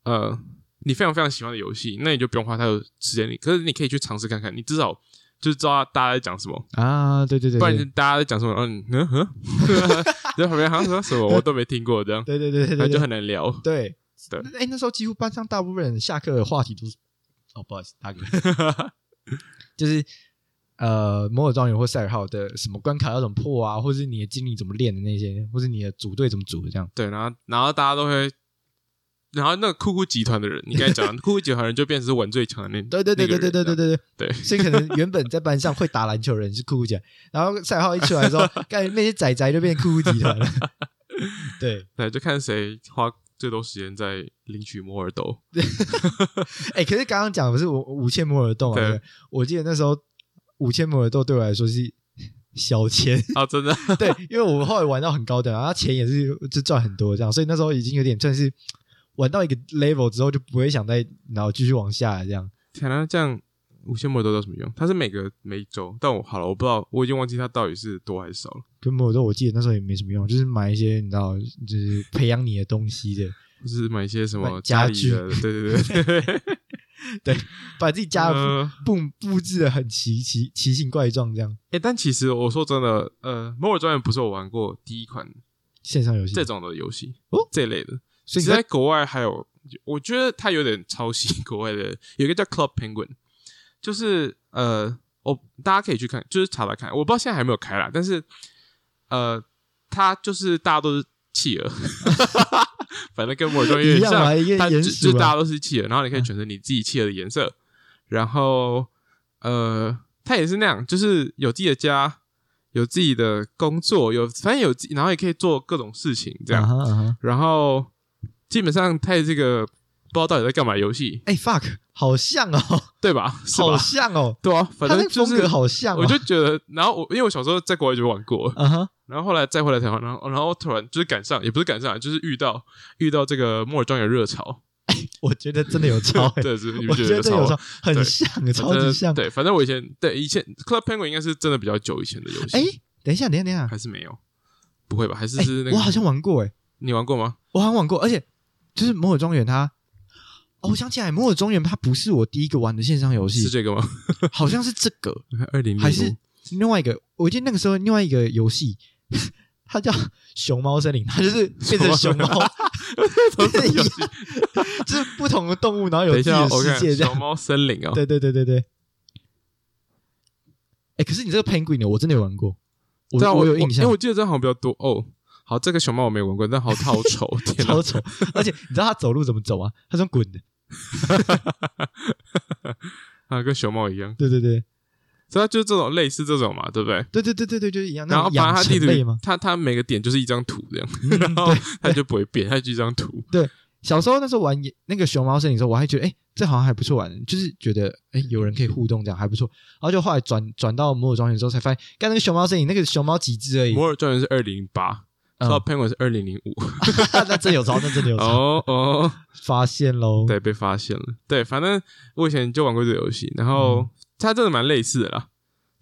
呃，你非常非常喜欢的游戏，那你就不用花太多时间你。可是你可以去尝试看看，你至少就是知道大家在讲什么，啊，对对对不然大家在讲什么，嗯嗯嗯，在旁边好像说什么我都没听过，这样，对对对对对那就很难聊。对对哎，那时候几乎班上大部分人下课的话题都是，哦，不好意思，大哥，就是呃，摩尔庄园或赛尔号的什么关卡要怎么破啊，或是你的精力怎么练的那些，或是你的组队怎么组的这样。对，然后然后大家都会。然后那个酷酷集团的人，你刚才讲的 酷酷集团的人就变成是玩最强的那对对对对对对对对对对所以可能原本在班上会打篮球的人是酷酷集团，然后赛尔号一出来之后，干那些仔仔就变酷酷集团了。对，对，就看谁花最多时间在领取摩尔豆。哎，可是刚刚讲的不是我五千摩尔豆啊？我记得那时候五千摩尔豆对我来说是小钱。啊，真的，对，因为我后来玩到很高的，然后钱也是就赚很多这样，所以那时候已经有点算是玩到一个 level 之后，就不会想再然后继续往下来这样。天啊，这样五千摩尔豆有什么用？它是每个每一周，但我好了，我不知道，我已经忘记它到底是多还是少了。跟摩尔豆我记得那时候也没什么用，就是买一些你知道，就是培养你的东西的，就是买一些什么买家具里的，对对对 对，把自己家布布置的很奇奇奇形怪状这样。哎，但其实我说真的，呃，摩尔庄园不是我玩过第一款线上游戏这种的游戏哦这类的。所以在国外还有，我觉得它有点抄袭国外的，有一个叫 Club Penguin，就是呃，我大家可以去看，就是查查看，我不知道现在还没有开啦，但是呃，它就是大家都是企鹅，反正跟摩尔庄园有一点像，它就大家都是企鹅，然后你可以选择你自己企鹅的颜色，然后呃，它也是那样，就是有自己的家，有自己的工作，有反正有，然后也可以做各种事情这样，然后基本上它也是个不知道到底在干嘛游戏，哎 fuck，好像哦，对吧？是好？像哦，对啊，反正就是风格好像哦，我就觉得，然后我因为我小时候在国外就玩过，啊哈，然后后来再回来台湾，然后然后突然就是赶上，也不是赶上，就是遇到遇到这个摩尔庄园热潮，我觉得真的有超欸，对，是你我们觉得真的有潮很像，超级像。对，反正我以前对以前 Club Penguin 应该是真的比较久以前的游戏，哎，等一下，等一下，等一下，还是没有？不会吧？还是哎是那个？我好像玩过，哎，你玩过吗？我好像玩过，而且就是摩尔庄园它。哦，我想起来，摩尔庄园它不是我第一个玩的线上游戏，是这个吗？好像是这个，二零还是另外一个。我记得那个时候另外一个游戏，它叫熊猫森林，它就是变成熊猫，都是游戏。就是不同的动物，然后有自己的世界这样。小猫森林哦，对对对对对。哎，可是你这个 Penguin 呢，我真的有玩过，我对啊，我有印象因为我，记得这好像比较多哦。好，这个熊猫我没玩过，但好它好丑，天哪超！丑。而且你知道它走路怎么走啊？它是用滚的。啊，跟熊猫一样，对对对所以它就是这种类似这种嘛，对不对？对对对对对，就是一样。那然后种养反正它地？图它它每个点就是一张图这样，嗯 然后对，它就不会变，它就一张图。对小时候那时候玩也那个熊猫森林的时候，我还觉得哎、诶这好像还不错玩，就是觉得哎、诶有人可以互动这样还不错。然后就后来转转到摩尔庄园之后，才发现，干那个熊猫森林那个熊猫几只而已，摩尔庄园是二零零八嗯，Club Penguin 是二零零五。那真有招，那真的有招，哦哦，发现喽。对，被发现了。对，反正我以前就玩过这个游戏，然后嗯它真的蛮类似的啦。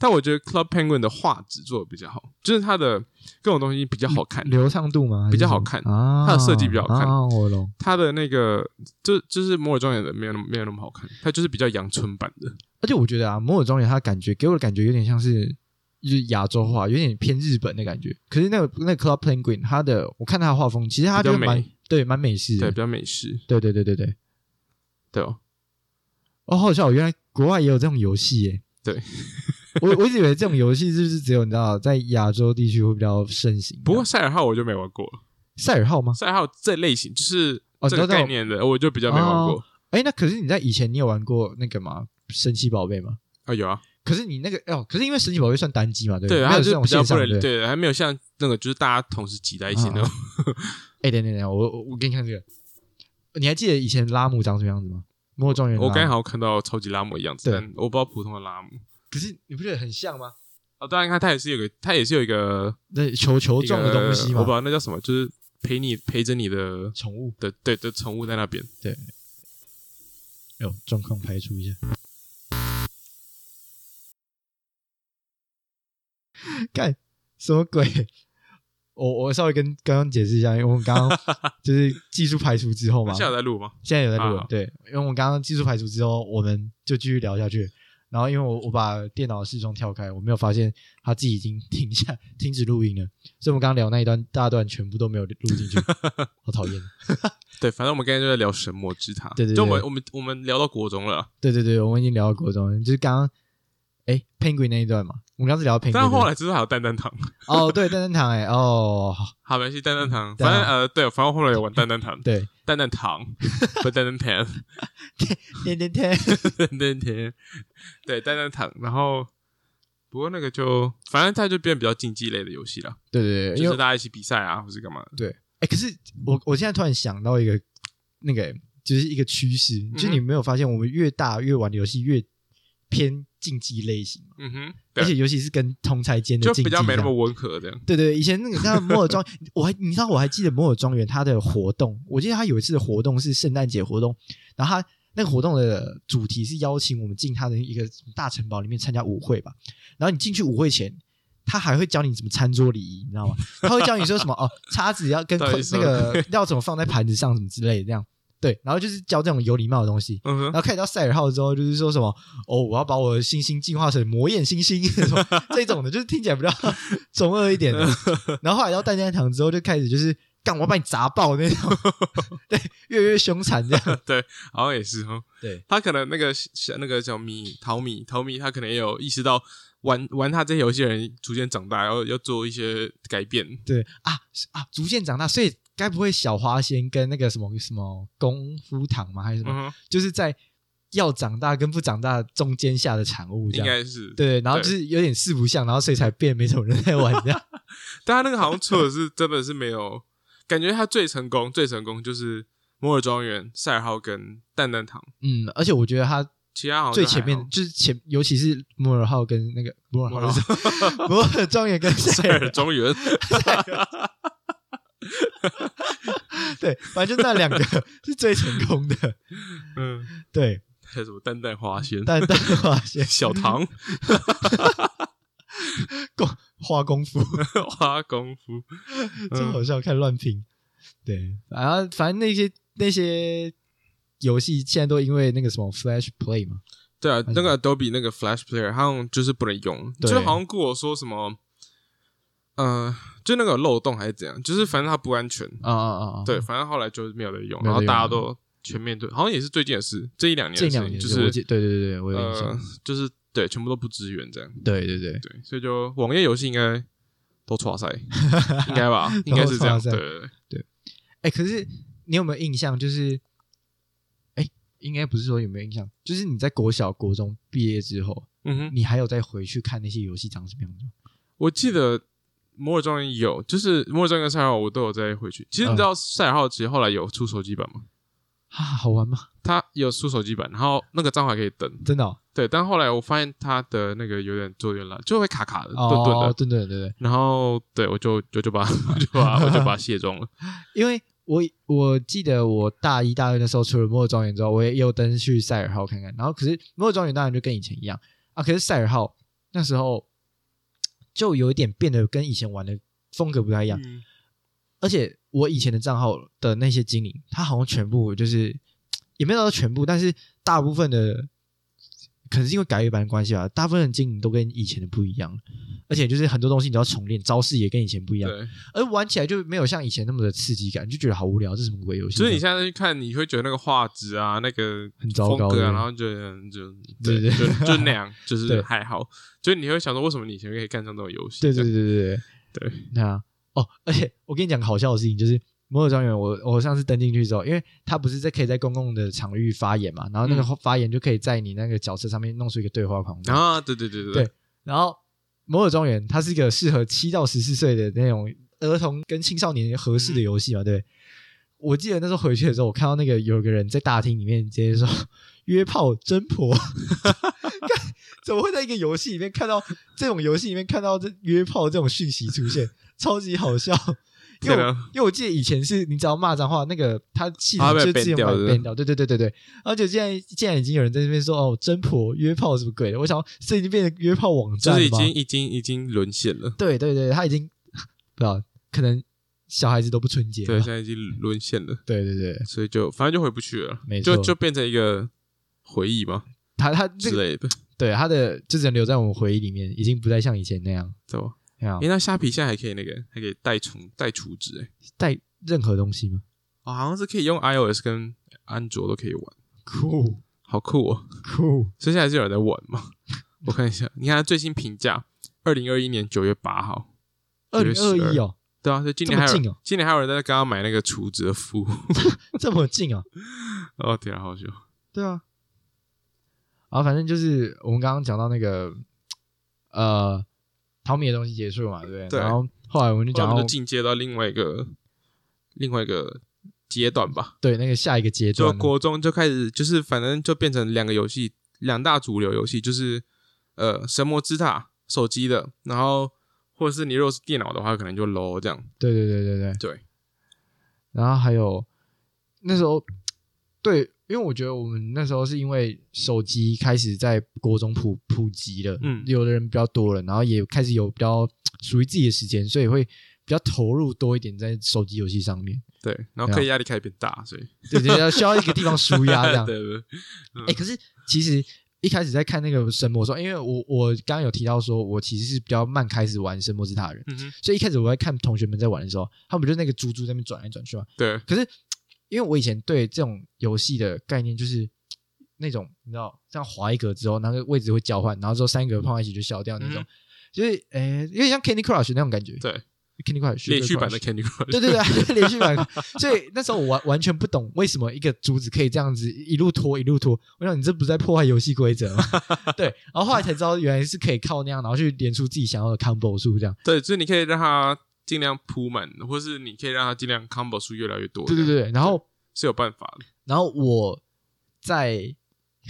但我觉得 Club Penguin 的画质做的比较好，就是它的各种东西比较好看，流畅度吗？还是什么比较好看啊，它的设计比较好看啊，我懂。它的那个就就是摩尔庄园的没有那么没有那么好看，它就是比较阳春版的。而且我觉得啊，摩尔庄园它感觉给我的感觉有点像是就是亚洲化，有点偏日本的感觉。可是那个那个 Club Penguin 它的，我看它的画风，其实它就蛮对蛮美式的对，的比。较美式，对对对对对。对哦，哦，好笑！原来国外也有这种游戏耶。对，我我一直以为这种游戏是不是只有你知道在亚洲地区会比较盛行？不过赛尔号我就没玩过了，赛尔号吗？赛尔号这类型就是这个哦你知道概念的，我就比较没玩过。哎，那可是你在以前你有玩过那个吗？神奇宝贝吗？啊，有啊，可是你那个哦，可是因为神奇宝贝算单机嘛，对不对，没有这种它就比较线上的。不能对，还没有像那个就是大家同时挤在一起那种。哎，等等等，我我我给你看这个，你还记得以前拉姆长什么样子吗？摩尔庄园的拉姆。我刚才好像看到超级拉姆的样子，但我不知道普通的拉姆。可是你不觉得很像吗？哦，当然看它也是有个，它也是有一个那球球状的东西嘛我不知，道那叫什么，就是陪你陪着你的宠物。的对的宠物在那边。对有状况排除一下。干什么鬼？我我稍微跟刚刚解释一下，因为我们刚刚 就是技术排除之后嘛，现在有在录吗？现在有在录啊，对，因为我们刚刚技术排除之后，我们就继续聊下去。然后因为我我把电脑的视窗跳开，我没有发现他自己已经停下停止录音了，所以我们刚刚聊那一段大段全部都没有录进去，好讨厌。对，反正我们刚才就在聊神魔之塔，对对对就我们我们我们聊到国中了，对对对，我们已经聊到国中了，就是刚刚哎 Penguin 那一段嘛，我们刚刚是聊 Penguin，但后来之后还有蛋蛋糖，哦对蛋蛋糖哎哦好。好，没关系，蛋蛋糖，反正呃，对，反正后来有玩蛋蛋糖，对。蛋蛋糖。不蛋蛋甜，天天天。蛋蛋甜，对，蛋蛋糖，然后不过那个就反正它就变比较竞技类的游戏了，对对对，就是大家一起比赛啊，或是干嘛。的，对。哎可是我我现在突然想到一个那个就是一个趋势，嗯。就是你没有发现我们越大越玩的游戏越偏竞技类型吗？嗯哼，而且，尤其是跟同才间的就竞技这样比较没那么温和这样，对对，以前那个像摩尔庄，我还你知道我还记得摩尔庄园它的活动，我记得它有一次的活动是圣诞节活动，然后它那个活动的主题是邀请我们进它的一个大城堡里面参加舞会吧，然后你进去舞会前。他还会教你怎么餐桌礼仪，你知道吗？他会教你说什么哦，叉子要跟那个要怎么放在盘子上，什么之类的，这样对。然后就是教这种有礼貌的东西。嗯哼，然后开始到赛尔号之后，就是说什么哦，我要把我的星星进化成魔焰星星这种的，就是听起来比较 中二一点的。然后后来到蛋蛋堂之后，就开始就是干，我要把你砸爆那种，对，越来越凶残这样。对，好像也是哈。对他可能那个小那个叫米淘米淘米，他可能也有意识到玩玩他这些游戏的人逐渐长大，然后要做一些改变。对啊啊，逐渐长大，所以该不会小花仙跟那个什么什么功夫堂吗？还是什么？嗯，就是在要长大跟不长大中间下的产物。应该是。对，然后就是有点四不像，然后所以才变没什么人在玩这样。但他那个好像错的是真的是没有，感觉他最成功最成功就是摩尔庄园、赛尔号跟蛋蛋糖，嗯，而且我觉得他其他好像最前面就是前，尤其是摩尔号跟那个摩尔摩尔号摩 尔庄园跟赛塞尔，尔庄园，对，反正就那两个 是最成功的。嗯，对，还有什么蛋蛋花仙、蛋蛋花仙小唐功花功夫，花功夫，真好笑，看乱拼。对，然后反正那些那些游戏现在都因为那个什么 Flash Play 嘛，对啊，那个 Adobe 那个 Flash Player 好像就是不能用，就好像跟我说什么，呃，就那个漏洞还是怎样，就是反正它不安全。啊啊啊啊！对，反正后来就没有人用，然后大家都全面对，好像也是最近的事，这一两年这两的事情，就是对对对对，我有印呃象。，就是对，全部都不支援这样。对对对，对，所以就网页游戏应该都错赛，应该吧？应该是这样。对对对，哎，可是你有没有印象？就是，哎，应该不是说有没有印象，就是你在国小、国中毕业之后，嗯哼，你还有再回去看那些游戏长什么样子吗？我记得摩尔庄园有，就是摩尔庄园跟赛尔号我都有再回去。其实你知嗯道赛尔号其实后来有出手机版吗？啊，好玩吗？它有出手机版，然后那个账号还可以登。真的哦，对，但后来我发现它的那个有点做有点烂，就会卡卡的、顿顿哦，的。顿顿对对，然后对我就就就把我就把 我就把它卸妆了。因为我我记得我大一大二的时候，除了摩尔庄园之后，我也有登去赛尔号看看。然后可是摩尔庄园当然就跟以前一样啊，可是赛尔号那时候就有一点变得跟以前玩的风格不太一样，嗯。而且我以前的账号的那些精灵，它好像全部就是也没有到全部，但是大部分的可能是因为改月版的关系吧，大部分的经营都跟以前的不一样，而且就是很多东西你都要重练，招式也跟以前不一样，对，而玩起来就没有像以前那么的刺激感，就觉得好无聊，这是什么鬼游戏？所以你现在去看，你会觉得那个画质啊，那个很糟糕然后就嗯就对对就就那样，就是还好。所以你会想说，为什么你以前可以干上这种游戏？对对对对对对，那啊！哦，而且我跟你讲个好笑的事情，就是摩尔庄园，我我上次登进去之后，因为他不是在可以在公共的场域发言嘛，然后那个嗯。发言就可以在你那个角色上面弄出一个对话框，啊，对对对对对然后摩尔庄园它是一个适合七到十四岁的那种儿童跟青少年合适的游戏嘛，对。我记得那时候回去的时候，我看到那个有个人在大厅里面直接说“约炮真婆”，干怎么会在一个游戏里面看到这种游戏里面看到这约炮这种讯息出现，超级好笑。因为我对啊因为我记得以前是你只要骂脏话，那个他系他会被统就自动掉的把你 ban 掉，对对对对对。而且现在现在已经有人在那边说哦真婆约炮什么鬼的，我想这已经变成约炮网站了吗是已经已经已经沦陷了。对对对，他已经不知道，可能小孩子都不纯洁了。对，现在已经沦陷了，对对对，所以就反正就回不去了，没错就就变成一个回忆嘛他他这个之类的，对他的就只能留在我们回忆里面，已经不再像以前那样。对吧？没有诶，那虾皮现在还可以那个，还可以带充带储值，哎，带任何东西吗？哦，好像是可以用 iOS 跟安卓都可以玩，酷好酷哦！酷，所以现在还是有人在玩吗？我看一下，你看它最新评价，二零二一年九月八号，二零二一哦，对啊，所以今年还有今年还有人在刚刚买那个储值的服务，这么近啊？哦天啊，好笑，对啊。然后反正就是我们刚刚讲到那个呃淘米的东西结束嘛，对不对？对。然后后来我们就讲就进阶到另外一个另外一个阶段吧，对那个下一个阶段就，国中就开始，就是反正就变成两个游戏，两大主流游戏，就是呃神魔之塔手机的，然后或者是你如果是电脑的话，可能就 low 这样，对对对对对。对，然后还有那时候，对，因为我觉得我们那时候是因为手机开始在国中普普及了，嗯有的人比较多了，然后也开始有比较属于自己的时间，所以会比较投入多一点在手机游戏上面。对，然后课业压力开始变大，所以对对，要需要一个地方舒压这样。对对，哎、可是其实一开始在看那个神魔的时候，因为我我刚刚有提到说，我其实是比较慢开始玩神魔之塔的人，嗯，所以一开始我在看同学们在玩的时候，他们就那个猪猪在那边转来转去嘛。对，可是因为我以前对这种游戏的概念就是那种你知道，这样滑一格之后，那个位置会交换，然后之后三格碰在一起就消掉那种，嗯就是诶有点像 Candy Crush 那种感觉。对，，Candy Crush 连续版的 Candy Crush，Crush 对对对，连续版。所以那时候我完完全不懂为什么一个竹子可以这样子一路拖一路拖。我想你这不是在破坏游戏规则吗？对，然后后来才知道原来是可以靠那样，然后去连出自己想要的 combo 数这样。对，所以你可以让它尽量铺满，或是你可以让它尽量 combo 数越来越多，对对对，然后是有办法的，然后我在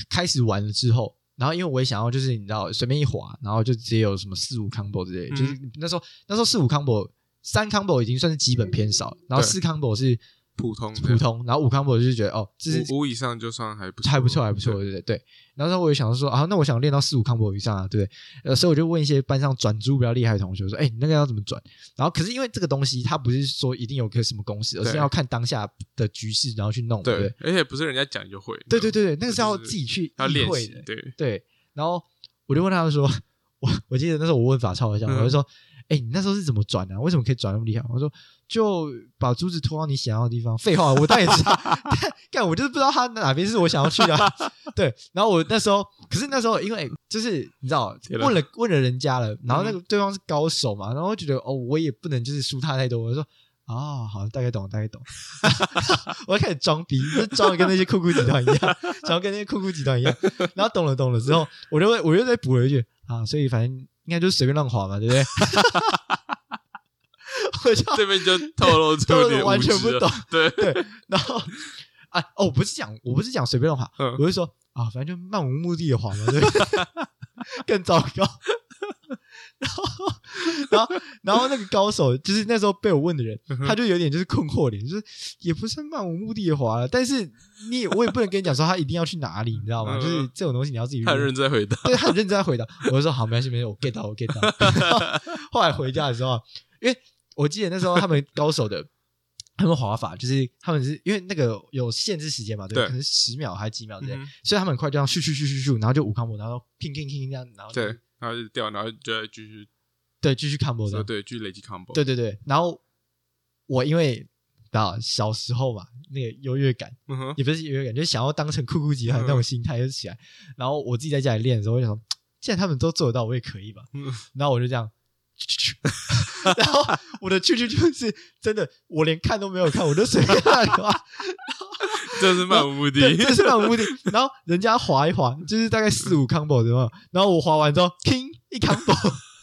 开始玩了之后，然后因为我也想要，就是你知道，随便一滑，然后就直接有什么四五 combo 之类的，嗯。就是那时候那时候四五 combo 三 combo 已经算是基本偏少，然后四 combo 是普通普通，然后五 combo 就是觉得哦，这是五五以上就算还不错，还不错，还不错，对对对。然后我也想说啊，那我想练到四五 combo 以上啊，对不对？呃，所以我就问一些班上转珠比较厉害的同学说，哎，你那个要怎么转？然后可是因为这个东西它不是说一定有个什么公式，而是要看当下的局势，然后去弄，对不对对？，而且不是人家讲就会，对对对对，那个是要自己去要练习意会的，，对，对，然后我就问他们说，我我记得那时候我问法超一下，嗯我就说，哎、你那时候是怎么转的、啊？为什么可以转那么厉害？我说，就把珠子拖到你想要的地方。废话，我当然知道，但干我就是不知道他哪边是我想要去的啊、对，然后我那时候，可是那时候因为就是你知道问了问了人家了，然后那个对方是高手嘛，然后我觉得哦，我也不能就是输他太多，我就说。哦，好，大概懂，大概懂。我就开始装逼，就装的跟那些酷酷集团一样，想要跟那些酷酷集团一样。然后懂了懂了之后，我就会我又再补了一句啊，所以反正应该就是随便乱划嘛，对不对？我就这边就透露出透露完全不懂，对，对，然后啊哦，我不是讲我不是讲随便乱滑，嗯我是说啊，反正就漫无目的的滑嘛，对 更糟糕。然后然后然后那个高手就是那时候被我问的人，他就有点就是困惑脸，就是也不是漫无目的的滑了，但是你也我也不能跟你讲说他一定要去哪里，你知道吗？嗯就是这种东西你要自己他很认真回答。对，他很认真回答。我就说好，没关系，没关系，我 get 到，我 get 到。后来回家的时候，因为我记得那时候他们高手的他们滑法，就是他们是因为那个有限制时间嘛，对不对，可能十秒还是几秒之类，嗯所以他们很快就这样咻咻咻咻咻，然后就五 combo，然后拼拼拼这样，然后就对，然后就掉，然后就再继续对继续 combo 这样。说对，继续累积 combo。对对对，然后我因为啊小时候嘛，那个优越感嗯，也不是优越感，就是想要当成酷酷吉他的那种心态就起来。然后我自己在家里练的时候，我就想，既然他们都做得到，我也可以吧。嗯然后我就这样，然后我的去去就是真的，我连看都没有看，我就随便乱滑。这是漫无目的。对，这是漫无目的。然后人家滑一滑，就是大概四五 combo 对吗？然后我滑完之后，king 一 combo，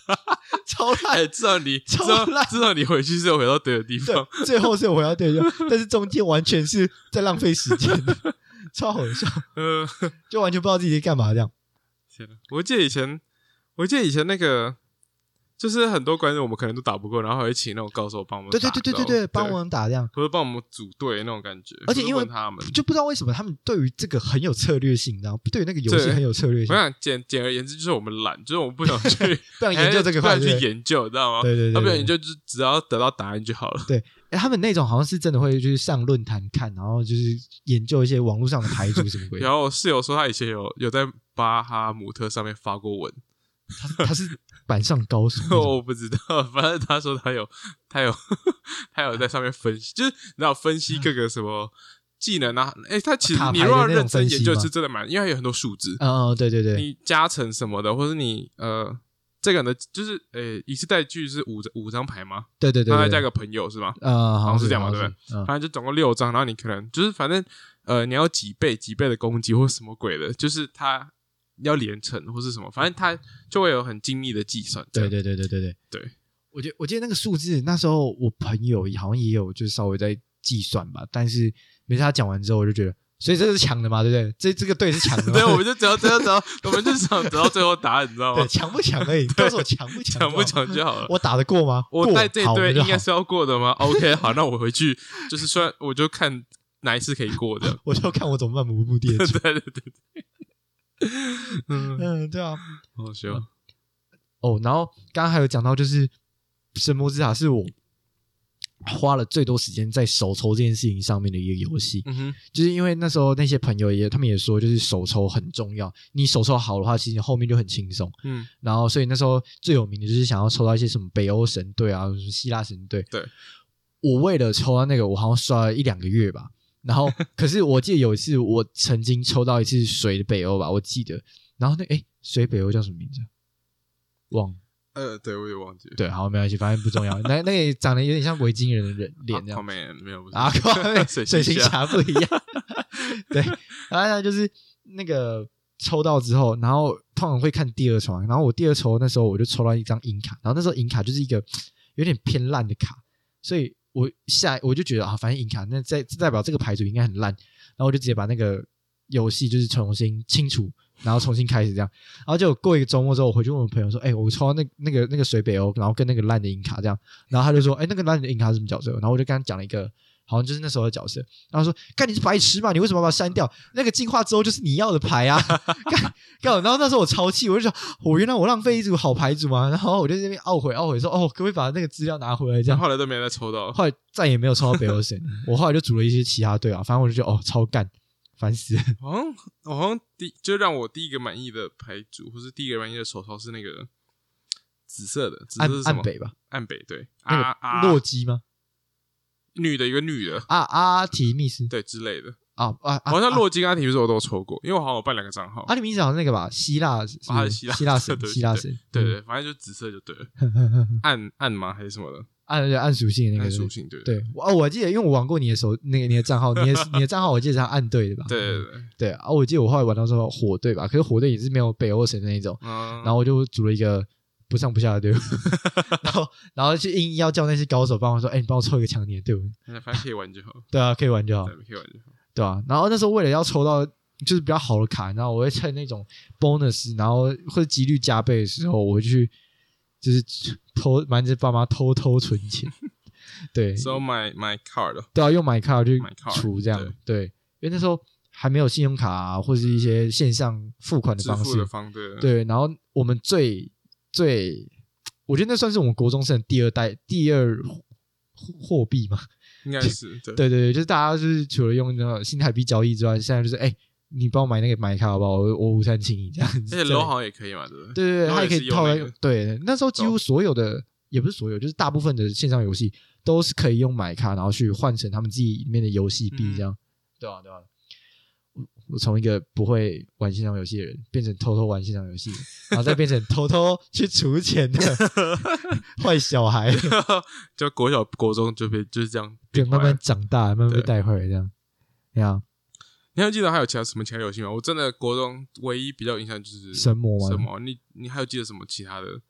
超烂。哎，至少你至超少烂至少你回去是有回到对的地方。，最后是回到对的地方，但是中间完全是在浪费时间，超好笑，呃，就完全不知道自己在干嘛这样。我记得以前，我记得以前那个，就是很多观众我们可能都打不过，然后还会请那种高手帮我们对打，对对对对对对，帮我们打这样，或者帮我们组队那种感觉。而且因为他们，就不知道为什么他们对于这个很有策略性，然后对于那个游戏很有策略性我，想简简而言之，就是我们懒，就是我们不想去 不想研究这个不想去研究，知道吗？对对对对他不想研究，就是只要得到答案就好了。对哎他们那种好像是真的会就是上论坛看，然后就是研究一些网络上的牌组什么鬼 然。后我室友说他以前有有在巴哈姆特上面发过文，他他是板上高手 我不知道，反正他说他有他有 他有在上面分析，就是你知道分析各个什么技能啊，哎，他其实你如果要认真研究是真的蛮，因为它有很多数字，嗯，嗯对对对，你加成什么的，或者你呃这个呢就是呃一次带剧是五张五张牌吗？对对对，对然后再加个朋友是吗？呃，好好像是是这样嘛对不对？嗯，反正就总共六张，然后你可能就是反正呃你要几倍几倍的攻击或什么鬼的，就是它要连成或是什么，反正它就会有很精密的计算。对对对对对对对，我觉得我记得那个数字，那时候我朋友好像也有就是稍微在计算吧，但是每次他讲完之后，我就觉得，所以这是强的嘛，对不对？这这个队是强的嘛，对，我们就只要只要只要，我们就想得到最后答案，你知道吗对？强不强而已，告诉我强不强，强不？强就好了。我打得过吗？过我带这队应该是要过的吗？OK，好，那我回去就是算，我就看哪一次可以过的。我就看我怎么漫无目的的对做。对对对，嗯，嗯，对啊。好笑。哦，然后刚刚还有讲到，就是神魔之塔是我花了最多时间在手抽这件事情上面的一个游戏。嗯哼，就是因为那时候那些朋友也，他们也说，就是手抽很重要。你手抽好的话，其实后面就很轻松。嗯，然后，所以那时候最有名的就是想要抽到一些什么北欧神队啊，什么希腊神队。对，我为了抽到那个，我好像刷了一两个月吧。然后，可是我记得有一次，我曾经抽到一次水的北欧吧，我记得。然后那哎，水北欧叫什么名字啊？忘了。呃，对我也忘记了。对，好，没关系，反正不重要。那那个长得有点像维京人的人脸这样后。面没有啊，水水行侠侠不一样。对，然后他就是那个抽到之后，然后通常会看第二抽，然后我第二抽那时候我就抽到一张银卡，然后那时候银卡就是一个有点偏烂的卡，所以我下我就觉得啊，反正银卡那在代表这个牌组应该很烂，然后我就直接把那个游戏就是重新清除。然后重新开始这样，然后就过一个周末之后，我回去问我朋友说：“哎、我抽到那那个那个水北欧，然后跟那个烂的银卡这样。”然后他就说：“哎、那个烂的银卡是什么角色？”然后我就跟他讲了一个，好像就是那时候的角色。然后说：“干你是白痴嘛？你为什么要把它删掉？那个进化之后就是你要的牌啊！”干干，然后那时候我超气，我就想，我原来我浪费一组好牌组嘛。然后我就在那边懊悔懊悔说：“哦，可不可以把那个资料拿回来？”这样。后来都没再抽到。后来再也没有抽到北欧神，我后来就组了一些其他队啊，反正我就觉得哦，超干，烦死了。好像我好像第就让我第一个满意的牌组，或是第一个满意的手套是那个紫色的，紫色岸是什么？岸北吧，暗北对，那啊啊个洛基吗？女的一个女的，啊阿提密斯。对之类的。啊啊，啊好像洛基跟阿提密斯我都有抽过，因为我好像有办两个账号。阿提密斯好像那个吧，希腊啊希腊希腊神对对希腊神，对对，反正就紫色就对了，嗯，暗暗吗？还是什么的？按按属性的那个。暗属性对对，我哦，我记得，因为我玩过你的手，那个你的账号，你的 你的账号，我记得是暗队的吧？对对对，对啊，我记得我后来玩到说火队吧，可是火队也是没有北欧神那一种，嗯，然后我就组了一个不上不下的队伍，然后然后就硬要叫那些高手帮我说，哎，你帮我抽一个强点的队伍，反正可以玩就好，对啊，可以玩就好。对，，可以玩就好。对啊，然后那时候为了要抽到就是比较好的卡，然后我会趁那种 bonus，然后或者几率加倍的时候，我会去就是偷瞒着爸妈偷偷存钱，对，So my my card，对啊用买卡去买 card，去储这样，对，因为那时候还没有信用卡啊，或是一些线上付款的方式支付的，方式，对，然后我们最最，我觉得那算是我们国中生的第二代第二货货币嘛，应该是对对对对，就是大家就是除了用那个新台币交易之外，现在就是哎，你帮我买那个买卡好不好？我我午餐请你这样子，而且对 low 好像也可以嘛，对不对？对对对也可以套在用那个对，那时候几乎所有的也不是所有，就是大部分的线上游戏都是可以用买卡，然后去换成他们自己里面的游戏币，嗯这样，对啊对啊。我我从一个不会玩线上游戏的人，变成偷偷玩线上游戏，然后再变成偷偷去储钱的 坏小孩，就国小国中就被就是这样对，变坏。慢慢长大，慢慢被对带坏这样。你好你还有记得还有其他什么其他游戏吗？我真的国中唯一比较有印象就是神魔吗什么？你你还有记得什么其他的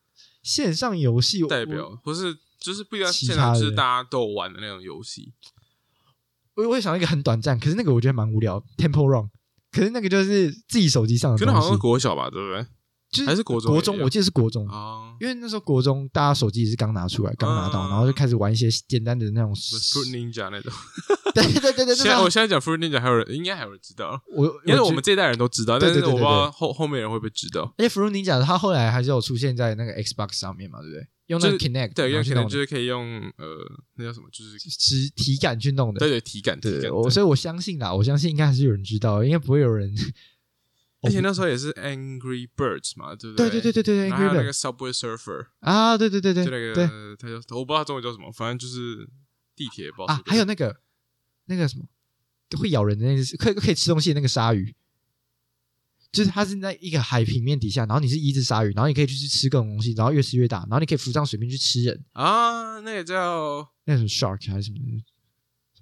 线上游戏代表？不是，就是不一定要其现场，他的就是大家都有玩的那种游戏。我我也想到一个很短暂，可是那个我觉得蛮无聊，Temple Run。可是那个就是自己手机上的，可能好像是国小吧，对不对？就是还是国中国中，我记得是国中，啊因为那时候国中大家手机也是刚拿出来，刚拿到，嗯然后就开始玩一些简单的那种。，Fruit Ninja 那种。对对对对对，现在我现在讲 Fruit Ninja，还有人应该还有人知道，我因为我们这一代人都知道，但是我不知道后后面人会不会知道。而且 Fruit Ninja 它后来还是有出现在那个 Xbox 上面嘛，对不对？用那个就是 Kinect，对，因为可然后去弄的能就是可以用呃，那叫什么，就是实体感去弄的。对对体感对对。我所以我相信啦，我相信应该还是有人知道，应该不会有人。而且那时候也是 Angry Birds 嘛，对不对？对对对对对然后还有那个 Angry Subway Surfer，啊，对对对对就那个对。他叫我不知道他中文叫什么，反正就是地铁，不知道是，不是啊还有那个那个什么会咬人的那个可以可以吃东西的那个鲨鱼，就是它是在一个海平面底下，然后你是一只鲨鱼，然后你可以去吃各种东西，然后越吃越大，然后你可以浮上水面去吃人，啊，那个叫，那什么 shark 还是什么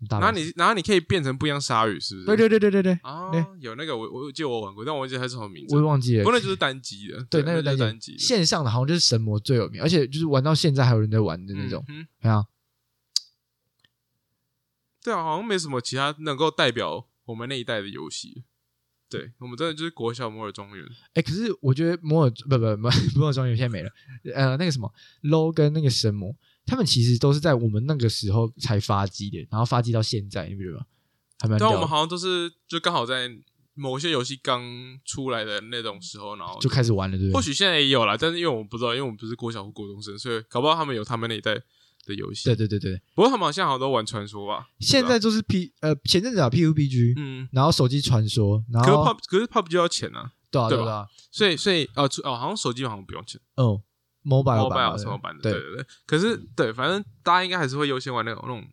大然后？你然后你可以变成不一样鲨鱼，是不是？对对对对对对，啊，有那个我我记得我玩过，但我忘记它是什么名字我也。忘记了不过。那就是单机的，对，那那个单就是单机线上的，好像就是神魔最有名，而且就是玩到现在还有人在玩的那种。对啊，对啊，好像没什么其他能够代表我们那一代的游戏。对我们真的就是国小摩尔庄园，哎，可是我觉得摩尔不不不 摩尔庄园现在没了，呃，那个什么 low 跟那个神魔，他们其实都是在我们那个时候才发迹的，然后发迹到现在，你不觉得吗？还蛮，但我们好像都是就刚好在某些游戏刚出来的那种时候，然后就开始玩了，对不对？或许现在也有啦，但是因为我们不知道，因为我们不是国小或国中生，所以搞不好他们有他们那一代的游戏。对对对对，不过他们好像好像都玩传说吧？现在就是 P 呃前阵子啊 PUBG，嗯，然后手机传说，然可是 pub 可是 pub 就要钱啊，对啊对啊，所以所以哦哦好像手机好像不用钱。哦 mobile 什么版的，对对对对。可是对，反正大家应该还是会优先玩那种那种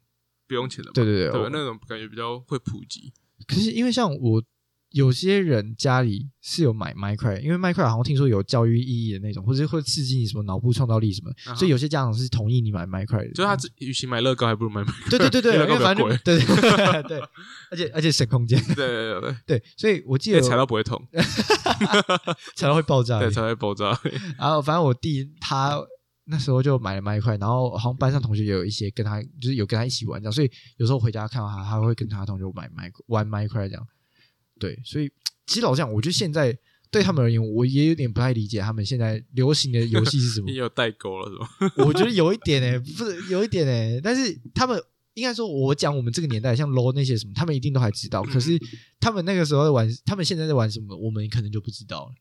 不用钱的对对对，那种感觉比较会普及。可是因为像我有些人家里是有买 Minecraft，因为 Minecraft 好像听说有教育意义的那种，或者会刺激你什么脑部创造力什么，啊所以有些家长是同意你买 Minecraft 的。就是他自与其买乐高，还不如买买。对对对对，因为反正对对对，而且而且省空间，对对对对，对，所以我记得踩到不会痛，踩到会爆炸而对，踩到会爆炸。然后反正我弟他那时候就买了 Minecraft，然后好像班上同学也有一些跟他就是有跟他一起玩这样，所以有时候回家看到他，他会跟他同学买 Mi 玩 Minecraft 这样。对，所以其实老实讲，我觉得现在对他们而言，我也有点不太理解他们现在流行的游戏是什么你。有代沟了是吧？我觉得有一点呢、不是有一点呢、但是他们应该说，我讲我们这个年代，像 LO 那些什么，他们一定都还知道。可是他们那个时候在玩，他们现在在玩什么，我们可能就不知道了。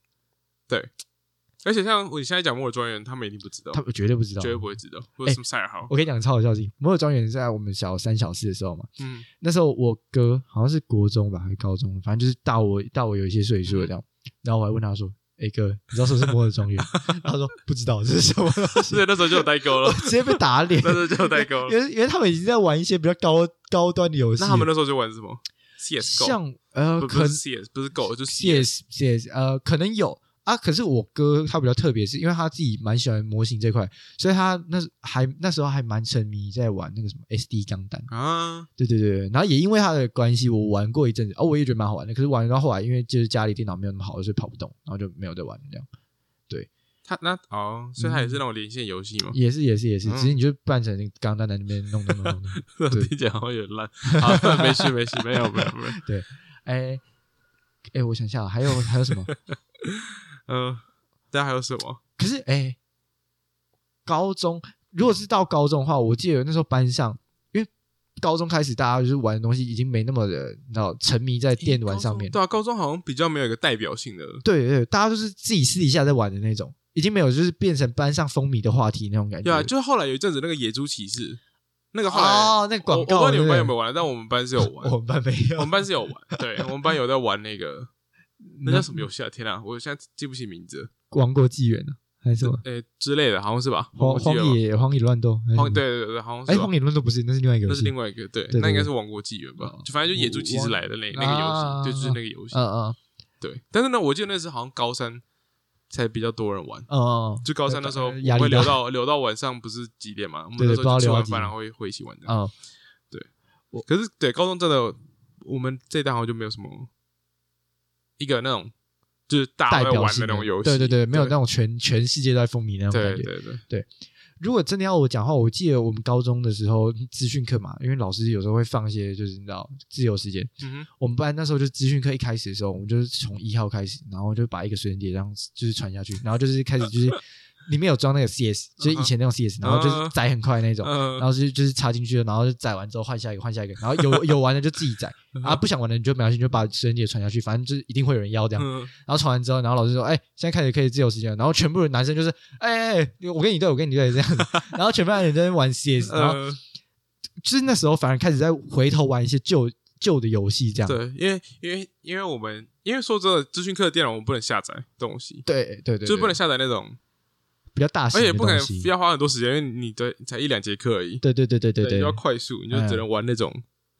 而且像我现在讲摩尔庄园，他们一定不知道，他们绝对不知道，绝对不会知道，或者什么赛尔号。我跟你讲超好笑的事情，摩尔庄园在我们小三小四的时候嘛，嗯，那时候我哥好像是国中吧，还是高中，反正就是大我大我有一些岁数的这样。然后我还问他说：“哎、哥，你知道什么是摩尔庄园？” 他说：“不知道这是什么东西。是那时候就有代沟了，直接被打脸，那时候就有代沟了。因为因为他们已经在玩一些比较高高端的游戏，那他们那时候就玩什么？CSGO，像呃，不是 CS，不是 Go，就是。CS CS 呃，可能有啊。可是我哥他比较特别，是因为他自己蛮喜欢模型这块，所以他那还那时候还蛮沉迷在玩那个什么 SD 钢弹。啊，对对对，然后也因为他的关系，我玩过一阵子，哦，我也觉得蛮好玩的。可是玩到后来，因为就是家里电脑没有那么好，所以跑不动，然后就没有再玩了。这样对他那哦，所以他也是那种连线游戏嘛，也是也是也是，嗯只是你就扮成钢弹在那边弄弄弄弄弄。对听起来好像有点烂。好，没事没事，没有没有没有。对哎哎，我想一下，还有还有什么？嗯，大家还有什么？可是哎，高中如果是到高中的话，我记得那时候班上，因为高中开始大家就是玩的东西已经没那么的，你知道沉迷在电玩上面。对啊，高中好像比较没有一个代表性的。对对，大家都是自己私底下在玩的那种，已经没有就是变成班上风靡的话题那种感觉。对啊，就是后来有一阵子那个野猪骑士，那个后来哦，那广告，我不知道你们班有没？有玩，但我们班是有玩。我们班没有，我们班是有玩，对我们班有在玩那个那叫什么游戏啊？天啊，我现在记不起名字，王国纪元呢？还是什么？诶之类的，好像是吧？荒野荒野乱斗？荒对对对，好像哎，是荒野乱斗不是，那是另外一个，那是另外一个，对，对对那应该是王国纪元吧哦？就反正就野猪骑士来的那那个游啊戏，对，就是那个游戏，嗯嗯对。但是呢，我记得那时好像高三才比较多人玩，嗯嗯，就高三那时候会留到留到晚上，不是几点嘛？我们对对那时候吃完饭然后会会一起玩的。嗯，可是对高中真的，我们这一代好像就没有什么一个那种就是大代表性的的那种游戏，对对对，没有那种全全世界都在风靡那种感对觉。对。对，如果真的要我讲话，我记得我们高中的时候资讯课嘛，因为老师有时候会放一些就是你知道自由时间，嗯哼，我们班那时候就资讯课一开始的时候，我们就是从一号开始，然后就把一个水晶碟这样就是传下去，然后就是开始就是里面有装那个 CS，就是以前那种 CS，然后就是载很快那种，然嗯，后就就是插进去，然后就载完之后换下一个，换下一个，然后有有玩的就自己载，啊不想玩的你就没关系，你就把水晶碟传下去，反正就是一定会有人要这样。嗯然后传完之后，然后老师说：“哎，现在开始可以自由时间了。”然后全部的男生就是：“哎哎哎，我跟你对，我跟你对，这样子。”然后全部的人在那玩 CS，然后呃，就是那时候反而开始在回头玩一些旧旧的游戏，这样。对，因为因为因为我们因为说真的，资讯课的电脑我们不能下载东西，对对对，就是不能下载那种，比较大型的而且不可能要花很多时间，因为你的才一两节课而已，对对对对对对。就要快速，你就只能玩那种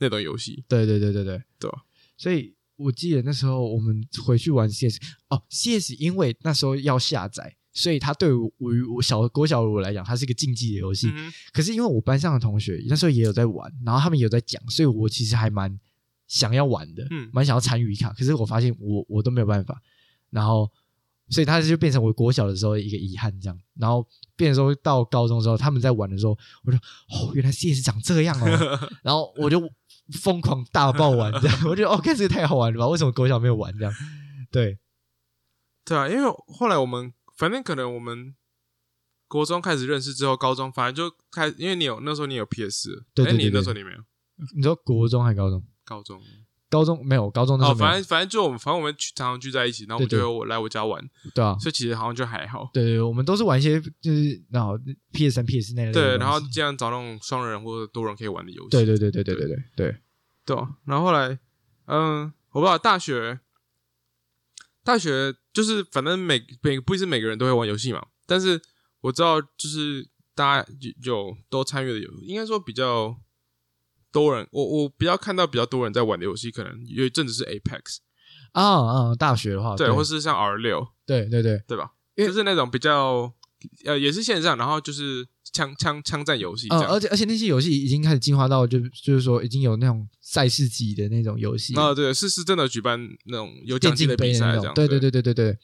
那种游戏，对对对对对。对吧？所以我记得那时候我们回去玩 CS 哦，CS 因为那时候要下载，所以它对我于我小国小的我来讲，它是一个竞技的游戏。嗯可是因为我班上的同学那时候也有在玩，然后他们也有在讲，所以我其实还蛮想要玩的，嗯。蛮想要参与一下。可是我发现我我都没有办法，然后所以他就变成我国小的时候一个遗憾这样。然后变成说到高中之后，他们在玩的时候，我就哦，原来 CS 长这样哦，然后我就疯狂大爆玩 这样，我觉得哦，看这个太好玩了吧？为什么国小没有玩这样？对，对啊，因为后来我们反正可能我们国中开始认识之后，高中反正就开，因为你有那时候你有 PS，哎，你那时候你没有，你说国中还是高中？高中高中没有，高中那时哦，候没有。反正反正就我们反正我们聚常常聚在一起，然后我就有我来我家玩，对啊，所以其实好像就还好。对我们都是玩一些就是然后 PS 三、PS 那类的对，然后这样找那种双人或者多人可以玩的游戏。对对对对对对对。对，对啊然后后来，嗯，我不知道大学，大学就是反正每每不是每个人都会玩游戏嘛，但是我知道就是大家有有都参与的游，应该说比较多人，我我比较看到比较多人在玩的游戏，可能有一阵子是 Apex，啊啊，大学的话，对，或是像 R 六，对对对，对吧？因为就是那种比较呃也是线上，然后就是枪枪枪战游戏这嗯，样。而且而且那些游戏已经开始进化到就就是说已经有那种赛事级的那种游戏，啊，对，是是真的举办那种有奖电竞金的比赛这样。对对对对对对。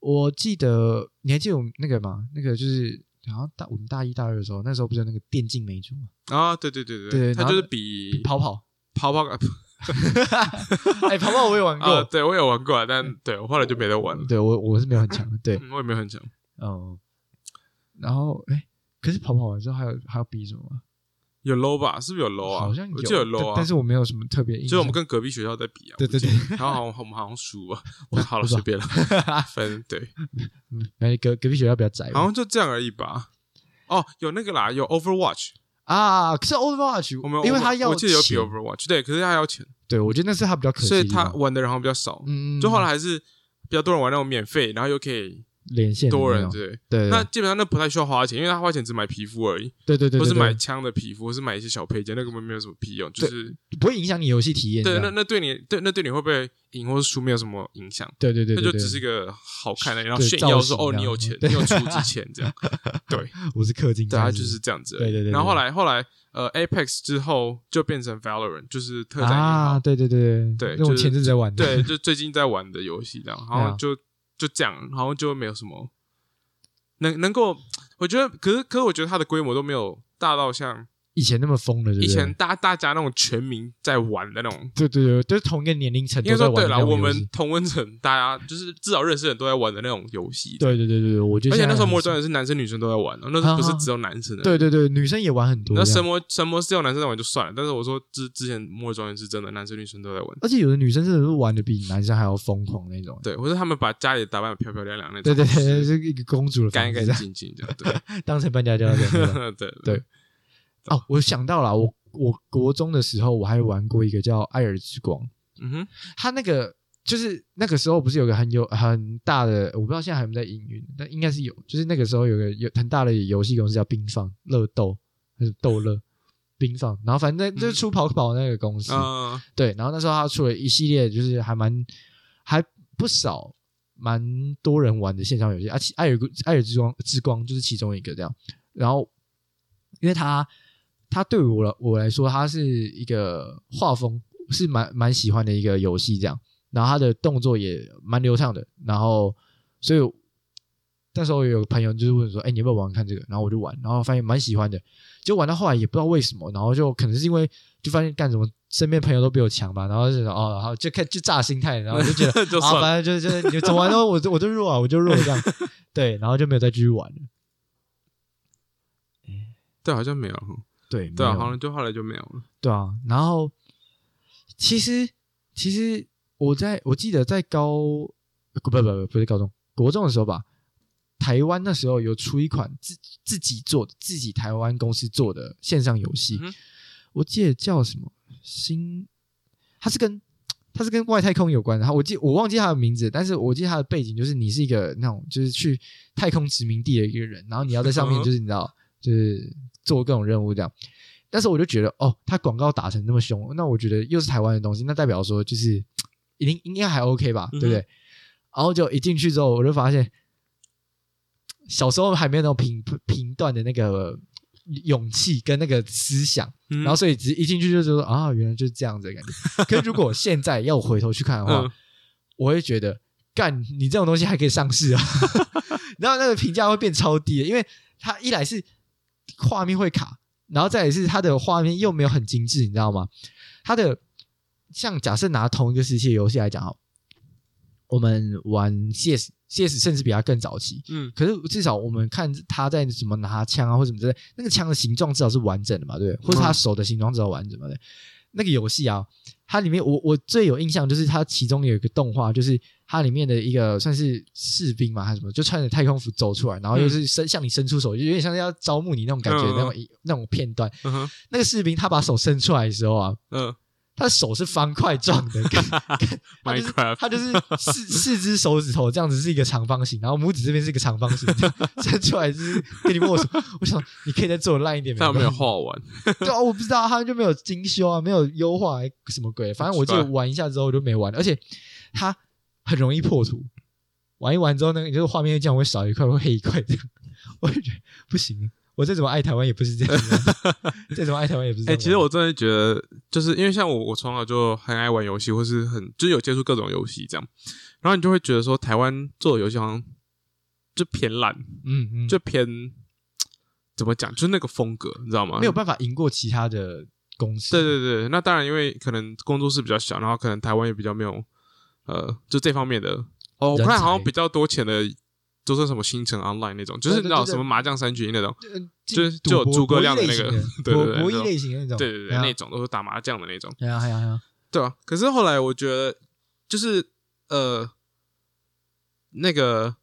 我记得你还记得我们那个吗？那个就是好像大我们大一大二的时候，那时候不是有那个电竞美珠吗？啊，对对对对然后它就是比跑跑，跑跑 哎，跑跑我也玩啊，过，对我有玩过啊，但对我后来就没得玩了，对我我是没有很强的，对，嗯我也没有很强。嗯，然后哎，可是跑跑完之后还有还有比什么吗？有 low 吧？是不是有 low 啊？好像我记得有 low 啊，但但是我没有什么特别印象。就是我们跟隔壁学校在比啊。对对对好像我们好像输啊。我好了，随便了，分对，嗯，哎，隔隔壁学校比较窄，好像就这样而已吧。哦，有那个啦，有 Overwatch，啊，可是 Overwatch，我们因为他要我记得有比 Overwatch，对，可是他要钱，对我觉得那是他比较可惜所以他玩的人好像比较少。嗯，就后来还是比较多人玩那种免费，然后又可以连线多人对。对，那基本上那不太需要花钱，因为他花钱只买皮肤而已，对对对，对对或是买枪的皮肤，或是买一些小配件，那根本没有什么屁用。就是不会影响你游戏体验对，那那对你对那对你会不会赢或是输没有什么影响，对对对，那就只是一个好看的，然后炫耀说哦你有钱，你有出 资钱这样。对，我是氪金对，他，就是这样子。对对对对然后后来后来呃 Apex 之后就变成 Valorant，就是特战啊，对。对对对对那我就是前阵子在玩的，对，就最近在玩的游戏这样，然 啊后就就这样，然后就没有什么。能能够，我觉得，可是可是我觉得它的规模都没有大到像以前那么疯的，对不对以前大大家那种全民在玩的那种。对对对，就是同一个年龄层应该都在玩对了，我们同温层大家就是至少认识的人都在玩的那种游戏。对对对对对，我觉得而且那时候魔兽专员是男生女生都在玩，那时候不是只有男生的。对对对，女生也玩很多。那神魔神魔是只有男生在玩就算了，但是我说之之前魔尔庄园是真的男生女生都在玩，而且有的女生真的是玩的比男生还要疯狂那种。对，或者他们把家里打扮的漂漂亮亮那种，对对对，是一个公主的干干净净的，对 当成搬家家这样。对对哦，我想到了，我我国中的时候我还玩过一个叫《艾尔之光》，嗯哼，它那个就是那个时候不是有个很有很大的，我不知道现在还有没有在营运，但应该是有。就是那个时候有个有很大的游戏公司叫冰放乐豆还是逗乐冰放，然后反正就是出跑跑那个公司，嗯对，然后那时候他出了一系列，就是还蛮还不少蛮多人玩的线上游戏，而且艾尔艾尔之光之光就是其中一个这样。然后因为他他对我来我来说，它是一个画风是蛮蛮喜欢的一个游戏这样，然后它的动作也蛮流畅的，然后所以那时候有个朋友就是问说，哎，你要不要玩玩看这个？然后我就玩，然后发现蛮喜欢的，就玩到后来也不知道为什么，然后就可能是因为就发现干什么，身边朋友都比我强吧，然后就哦，然后就看就炸心态，然后就觉得 就啊，算了，反正就是你怎么玩都我就我就弱啊，我就弱这样，对，然后就没有再继续玩了。对，好像没有，对，对好像就后来就没有了。对啊，然后其实其实我在我记得在高不不不不是高中国中的时候吧，台湾那时候有出一款自自己做自己台湾公司做的线上游戏，嗯我记得叫什么新，它是跟它是跟外太空有关的，然后我记我忘记它的名字，但是我记得它的背景就是你是一个那种就是去太空殖民地的一个人，然后你要在上面就是你知道就是做各种任务这样。但是我就觉得，哦，它广告打成那么凶，那我觉得又是台湾的东西，那代表说就是一定应该还 OK 吧，对不对？然后就一进去之后，我就发现小时候还没有那种评评断的那个勇气跟那个思想，嗯然后所以只一进去就觉得啊，原来就是这样子的感觉。可是如果现在要我回头去看的话，嗯我会觉得，干你这种东西还可以上市啊，然后那个评价会变超低的，因为它一来是画面会卡，然后再也是它的画面又没有很精致，你知道吗？它的像假设拿同一个时期的游戏来讲哈，我们玩 CS。CS 甚至比它更早期，嗯可是至少我们看他在怎么拿枪啊或什么之类，那个枪的形状至少是完整的嘛，对不对？或者他手的形状至少完整嘛，对。那个游戏啊，它里面我我最有印象就是它其中有一个动画，就是它里面的一个算是士兵嘛还是什么，就穿着太空服走出来，然后又是伸、向你伸出手，就有点像是要招募你那种感觉，那种那种片段。嗯那个士兵他把手伸出来的时候啊，嗯。他的手是方块状的，他就是他就是四四只手指头这样子是一个长方形，然后拇指这边是一个长方形，伸出来就是跟你握手。我想你可以再做得烂一点，但没有画完，对啊，我不知道他就没有精修啊，没有优化还什么鬼，反正我就玩一下之后就没玩，而且它很容易破图，玩一玩之后呢，你就是画面这样会少一块会黑一块这样，我就觉得不行，我再怎么爱台湾也不是这样子，再怎么爱台湾也不是这哎、样。其实我真的觉得，就是因为像我，我从小就很爱玩游戏，或是很就是有接触各种游戏这样，然后你就会觉得说，台湾做的游戏好像就偏烂，嗯嗯，就偏怎么讲，就是那个风格，你知道吗？没有办法赢过其他的公司。对对对，那当然，因为可能工作室比较小，然后可能台湾也比较没有，呃，就这方面的。哦，我人看好像比较多钱的，都是什么星辰 Online 那种，就是你知道什么麻将三局那种，呃，就是就有诸葛亮的那个 博弈类型的对对对博博弈类型那种，对对对，啊那种都是打麻将的那种。对啊对啊对啊，对啊，可是后来我觉得，就是呃，那个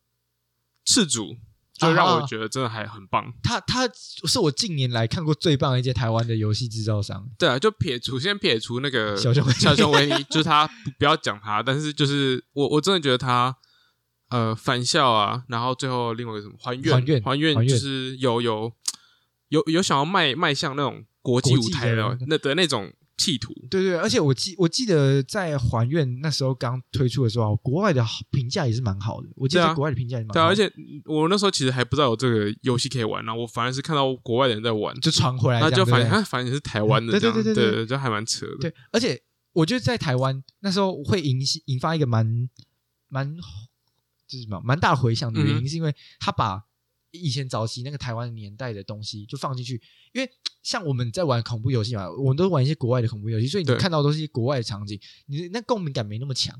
赤足，就让我觉得真的还很棒。他他是我近年来看过最棒的一届台湾的游戏制造商，对啊，就撇除先撇除那个小熊小熊维尼，就是他不不要讲他，但是就是我我真的觉得他呃返校啊，然后最后另外一个什么还愿还愿还愿就是有有有有想要迈迈向那种国际舞台的的那的那种企图。对对，而且我记我记得在还愿那时候刚推出的时候，国外的评价也是蛮好的，我记得国外的评价也蛮好的，对啊，而且我那时候其实还不知道有这个游戏可以玩，然后我反而是看到国外的人在玩，就传回来就反正反正是台湾的对对对对对就还蛮扯的。对，而且我觉得在台湾那时候会引起引发一个蛮蛮就是什么？蛮大回响的原嗯因，是因为他把以前早期那个台湾年代的东西就放进去，因为像我们在玩恐怖游戏嘛，我们都玩一些国外的恐怖游戏，所以你看到都是一些国外的场景，你那共鸣感没那么强。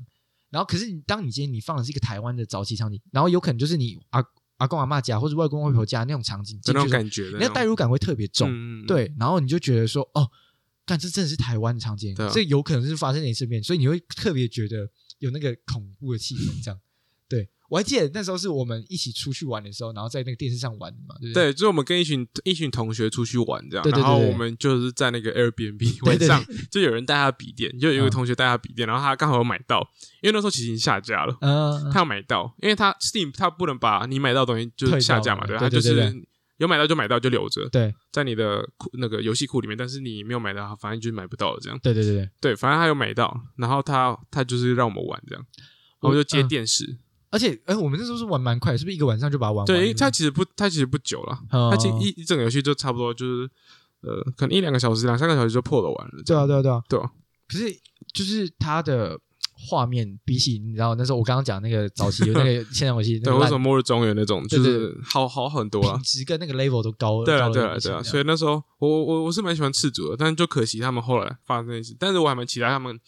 然后，可是你当你今天你放的是一个台湾的早期场景，然后有可能就是你阿阿公阿妈家或者外公外婆家那种场景，那种感觉的那代入感会特别重。嗯，对，然后你就觉得说，哦，干这真的是台湾的场景，这有可能是发生在你身边，所以你会特别觉得有那个恐怖的气氛。这样，对我还记得那时候是我们一起出去玩的时候，然后在那个电视上玩嘛，对不对？对，就是我们跟一群一群同学出去玩这样，对对对对然后我们就是在那个 Airbnb 晚上，就有人带他的笔电，就有一个嗯同学带他的笔电，然后他刚好有买到，因为那时候其实已经下架了，嗯，他要买到，因为他 Steam 他不能把你买到的东西就是下架嘛，对，他就是有买到就买到就留着对在你的库那个游戏库里面，但是你没有买到，反正就是买不到了这样。对对对对，对，反正他有买到，然后他他就是让我们玩这样，然后我就接电视。而且，哎，我们那时候是玩蛮快，是不是一个晚上就把它玩完？对，它其实不，它其实不久了，哦它其实一一整个游戏就差不多就是呃，可能一两个小时、两三个小时就破了完了。对啊，对啊，对啊。对啊，可是就是它的画面比起你知道那时候我刚刚讲那个早期的那个 现代游戏，那对，个烂或者末日中原那种，就是好好很多啊品。质跟那个 level 都高。对啊，对啊，对啊，所以那时候我我我是蛮喜欢赤足的，但是就可惜他们后来发生这件事，但是我还蛮期待他们，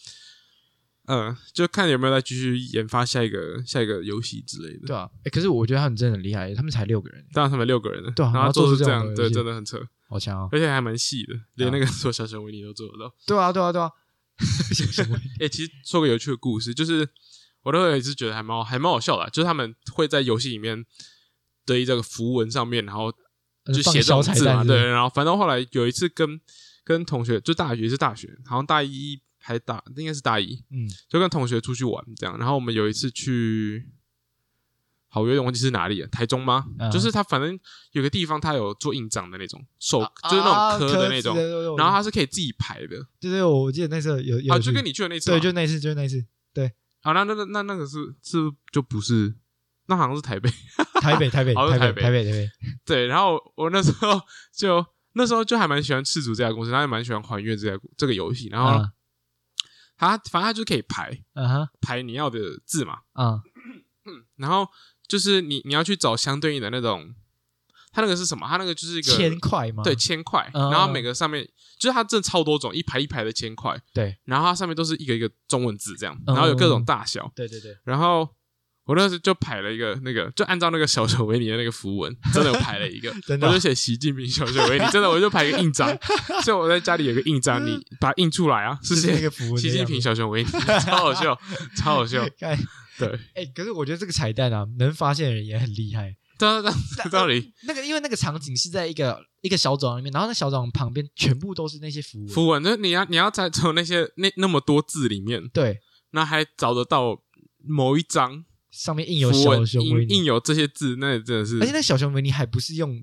呃，就看有没有再继续研发下一个下一个游戏之类的。对啊，哎，可是我觉得他们真的很厉害，他们才六个人，当然他们六个人了，对啊然后做出这样，对，真的很扯，好强哦。而且还蛮细的，连那个 做小熊维尼都做得到。对啊，对啊，对啊。小熊哎、其实说个有趣的故事，就是我都有一次觉得还蛮好还蛮好笑的啊、就是他们会在游戏里面对于这个符文上面，然后就写这种字嘛，对，然后反正后来有一次跟跟同学，就大学是大学，好像大一还大，应该是大一，嗯就跟同学出去玩这样，然后我们有一次去。好，我有点忘记是哪里了，台中吗？嗯就是他反正有个地方，他有做印章的那种手，啊就是那种啊刻的那种，对对对然后它是可以自己排的。对对，我记得那时候有有啊，就跟你去的那次，对，就那一次，就那一次，好，那那那那那个是是就不是，那好像是台北。台北 台北台北北台北台北，对，然后我那时候就那时候就还蛮喜欢赤足这家公司，他也蛮喜欢还愿这家这个游戏，然后啊他反正他就可以排嗯哼。排你要的字嘛，啊 然后就是你你要去找相对应的那种，它那个是什么？它那个就是一个千块吗？对千块，嗯。然后每个上面就是它真的超多种，一排一排的千块，对。然后它上面都是一个一个中文字这样，嗯然后有各种大小，对对对，然后我那时候就排了一个那个，就按照那个小熊维尼的那个符文，真的有排了一个，真的哦我就写习近平小熊维尼，真的我就排一个印章，所以我在家里有个印章，你把它印出来啊，是就是那写个符习近平。小熊维尼，超好笑，超好笑，看，对，哎，可是我觉得这个彩蛋啊，能发现的人也很厉害。到到到底那个因为那个场景是在一个一个小走廊里面，然后那小走廊旁边全部都是那些符文。符文，就是你要你要在从那些那那么多字里面，对，那还找得到某一张上面印有小熊维尼。印印，有这些字，那真的是而且那小熊维尼还不是用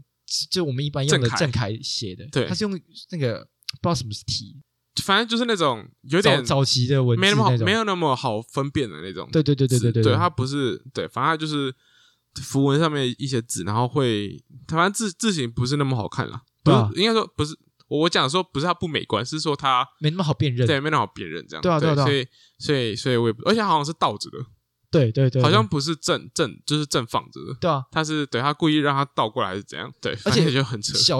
就我们一般用的正楷。正楷写的，对。他是用那个不知道什么是体，反正就是那种有点早早期的文字没那么。没有那么好分辨的那种。对对对对对对对，它不是对，反正它就是符文上面一些字，然后会，它反正字字形不是那么好看了，不是、啊。应该说不是，我我讲说不是它不美观，是说它没那么好辨认。对没那么好辨认这样。对啊对啊对啊。所以所以所以我也不，而且好像是倒着的，对对对，好像不是正正就是正放着的，对啊，他是对他故意让他倒过来还是怎样？对，而且反正就很扯，小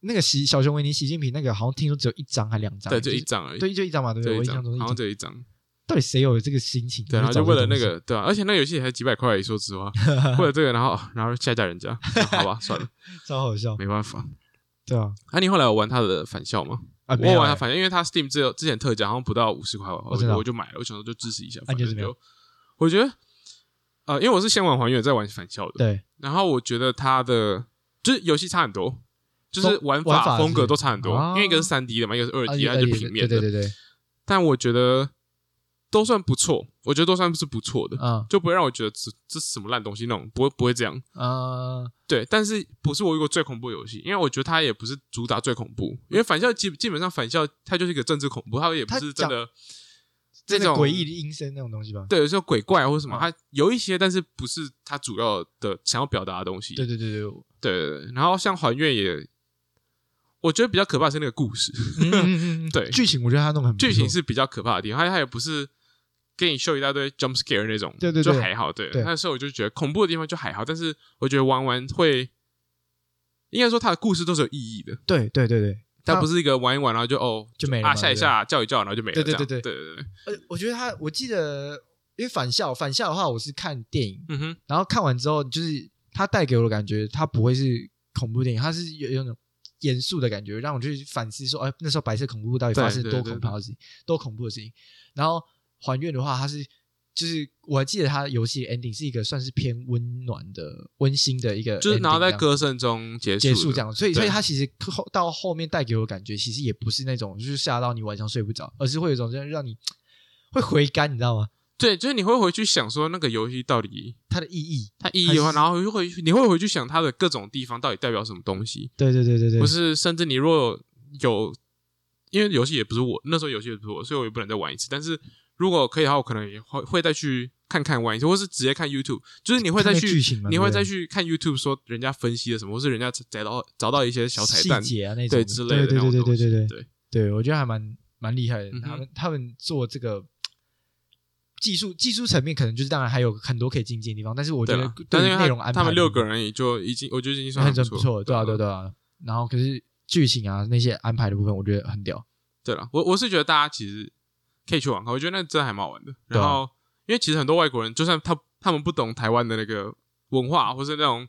那个习小熊维尼习近平那个好像听说只有一张还两张，对，就就一张而已，对就一张嘛，对不对？我印象中，好像只有一张。就一张。到底谁有这个心情？对，然后就为了那个，对啊，而且那个游戏才几百块说实话，为了这个，然后然后下架人家，好吧，算了，超好笑，没办法。对啊，啊，你后来有玩他的返校吗？啊，我玩他返校，因为他 Steam 只有之前特价，好像不到五十块吧，我就买了，我想说就支持一下。啊你觉得怎么样就我觉得，呃，因为我是先玩还原再玩返校的，对，然后我觉得它的就是游戏差很多，就是风玩玩法法风格是都差很多，啊。因为一个是三 D 的嘛，一个是二啊 D，它对对就平面的，对对对对，但我觉得都算不错，我觉得都算是不错的，嗯。就不会让我觉得这这是什么烂东西那种，不会不会这样。呃，对，但是不是我遇过最恐怖的游戏，因为我觉得它也不是主打最恐怖，因为反校基基本上反校它就是一个政治恐怖，它也不它是真的这这种种诡异的阴声那种东西吧？对，有时候鬼怪或者什么，嗯它有一些，但是不是它主要的想要表达的东西。对对对对，对然后像还愿也，我觉得比较可怕是那个故事，嗯嗯嗯嗯，对剧情我觉得他弄得很剧情是比较可怕的地方，它它也不是。给你秀一大堆 jump scare 那种，对对对就还好。对，对那时候我就觉得恐怖的地方就还好，但是我觉得玩完会，应该说他的故事都是有意义的。对对对对，它它不是一个玩一玩然后就哦啊就没了啊，吓一下叫一叫然后就没了，对对这样对对。对对对，呃，我觉得他，我记得，因为返校，返校的话，我是看电影，嗯哼，然后看完之后，就是它带给我的感觉，它不会是恐怖电影，它是有有那种严肃的感觉，让我去反思说，哎，那时候白色恐怖到底发生多对对对恐怖的事情，多恐怖的事情。然后还愿的话，它是就是我还记得它游戏的 ending 是一个算是偏温暖的、温馨的一个就是然后在歌声中结束结束这样，所以所以对它其实后到后面带给我的感觉，其实也不是那种就是吓到你晚上睡不着，而是会有一种让让你会回甘，你知道吗？对，就是你会回去想说那个游戏到底它的意义，它意义的话，然后就会你会回去想它的各种地方到底代表什么东西，对对对对对，不是甚至你如果有，因为游戏也不是我那时候游戏也不是我，所以我也不能再玩一次。但是如果可以的话，我可能也会会再去看看玩一次，或是直接看 YouTube，就是你会再去你会再去看 YouTube 说人家分析了什么，或是人家找到找到一些小彩蛋细节啊那种对之类的对对对对对对对对，我觉得还蛮蛮厉害的。嗯他们他们做这个技术技术层面，可能就是当然还有很多可以精进的地方，但是我觉得对内容安排，他们六个人也就已经，我觉得已经算很很不错了，对啊对啊对啊。然后可是剧情啊那些安排的部分，我觉得很屌。对了，我我是觉得大家其实可以去玩看，我觉得那真的还蛮好玩的。然后，因为其实很多外国人，就算他他们不懂台湾的那个文化，或是那种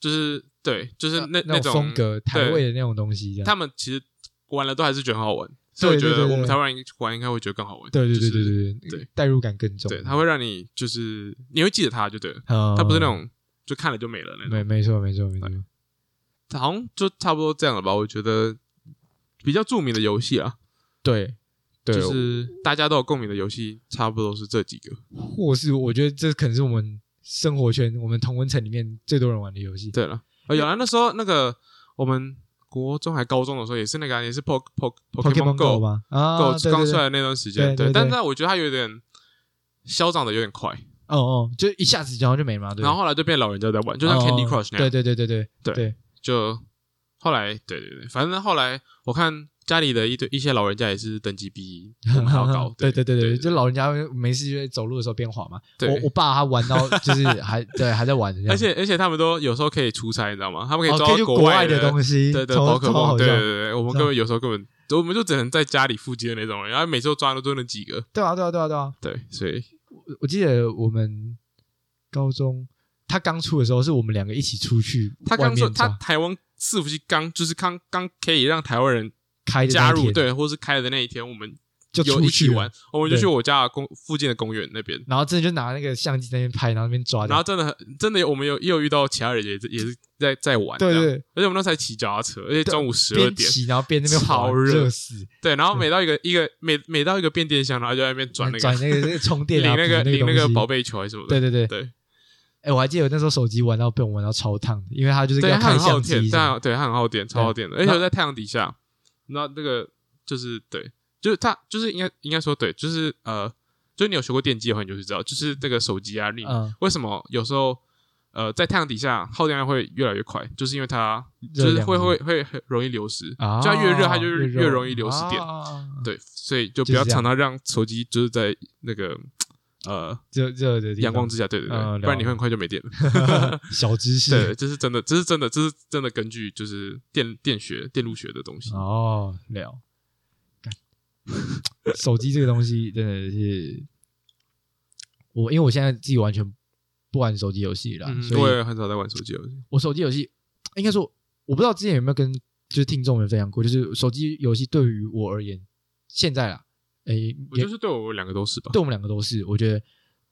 就是对，就是那那种风格台对味的那种东西，他们其实玩了都还是觉得很好玩。所以我觉得我们台湾人玩应该会觉得更好玩。对对对对对对对代入感更重。对，它会让你就是你会记得它就对了，嗯，它不是那种就看了就没了那种。没没错没错没错。好像就差不多这样了吧？我觉得比较著名的游戏啊，对对，就是大家都有共鸣的游戏，差不多是这几个。或是我觉得这可能是我们生活圈、我们同温层里面最多人玩的游戏。对了，呃，有了那时候那个我们国中还高中的时候，也是那个啊、也是 Pok Pok Pokemon Go 吧？啊，Go 刚出来的那段时间，对但是我觉得它有点消长的有点快，哦哦，就一下子然后就没了嘛，对。然后后来就变老人家在玩，就像哦 Candy Crush 那样，对对对对对对对，就后来对对对，反正后来我看家里的一堆一些老人家也是等级比我们还要高，对对对对对，就老人家没事就会走路的时候边滑嘛。对我我爸他玩到 就是还对还在玩，而且而且他们都有时候可以出差，你知道吗？他们可以哦抓国外的东西，对对，宝可梦，对对对，我们根本有时候根本，我们就只能在家里附近的那种，然后每次都抓的都那几个，对啊对啊对啊对啊！对，所以我我记得我们高中他刚出的时候，是我们两个一起出去他刚说他台湾伺服器刚就是刚刚可以让台湾人开的加入，对，或是开的那一天，我们就有出去了。一起玩，我们就去我家公附近的公园那边。然后真的就拿那个相机在那边拍，然后那边抓，然后真的很真的，我们有也有遇到其他人也是也是在在玩，对对，而且我们那时候才骑脚踏车，而且中午十二点，骑然后边那边滑超热。热死，对，然后每到一个一个每每到一个变电箱，然后就在那边转那个转那个那个充电领啊，补那个领那个宝贝球还是什么的，对对对，对。哎，我还记得我那时候手机玩到被我玩到超烫的，因为它就是很耗电，对它很耗电，超耗电的，而且我在太阳底下，你知道那个就是对，就是它就是应该应该说对，就是呃，就是你有学过电机的话，你就会知道，就是这个手机啊，你嗯，为什么有时候呃在太阳底下耗电量会越来越快，就是因为它就是会会会很容易流失，啊，就它越热它就越越容易流失电，啊。对，所以就不要常常让手机就是在那个呃热热的地方阳光之下，对对对，嗯不然你会很快就没电了。小知识，对，这是真的，这是真的，这是真的，根据就是电电学、电路学的东西。哦，了。手机这个东西真的是，我因为我现在自己完全不玩手机游戏了，嗯，所以我也很少在玩手机游戏。我手机游戏应该说，我不知道之前有没有跟就是听众们分享过，就是手机游戏对于我而言，现在啦，诶，也是对我两个都是吧。对我们两个都是，我觉得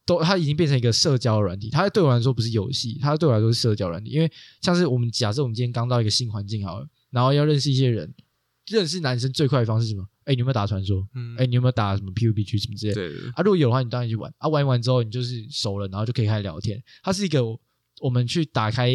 都它已经变成一个社交软体，它对我来说不是游戏，它对我来说是社交软体。因为像是我们假设我们今天刚到一个新环境好了，然后要认识一些人，认识男生最快的方式是什么？哎，你有没有打传说？嗯，哎，你有没有打什么 PUBG 什么之类的？啊，如果有的话，你当然去玩啊。玩一玩之后，你就是熟了，然后就可以开始聊天。它是一个我们去打开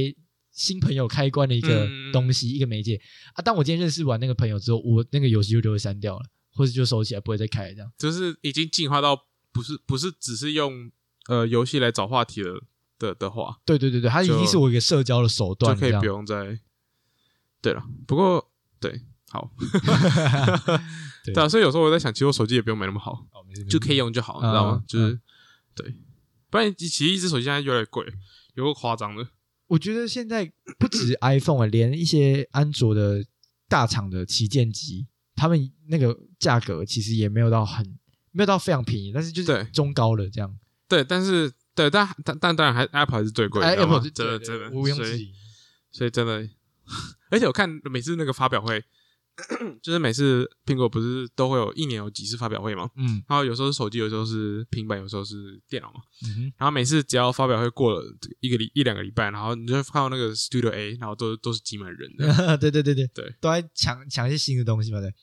新朋友开关的一个嗯东西，一个媒介啊。当我今天认识完那个朋友之后，我那个游戏就就会删掉了，或者就收起来，不会再开这样。就是已经进化到不是不是只是用呃游戏来找话题了的的话，对对对对，它已经是我一个社交的手段，就可以不用再。对了，不过对好，对 对啊，所以有时候我在想，其实我手机也不用买那么好，哦就可以用就好，你知道吗嗯？就是对，不然其实一只手机现在越来越贵，有个夸张的。我觉得现在不止 iPhone 啊，连一些安卓的大厂的旗舰机，他们那个价格其实也没有到很没有到非常便宜，但是就是对中高了这样。对，但是对，但但但当然还 Apple 还是最贵的，，Apple 真的真的，所以毋庸置疑。所以真的，而且我看每次那个发表会，就是每次苹果不是都会有一年有几次发表会吗？嗯然后有时候是手机，有时候是平板，有时候是电脑嘛。嗯然后每次只要发表会过了一个礼一两个礼拜，然后你就会看到那个 Studio A，然后都都是挤满人的，哼，对对对对对，都在抢抢一些新的东西嘛，对，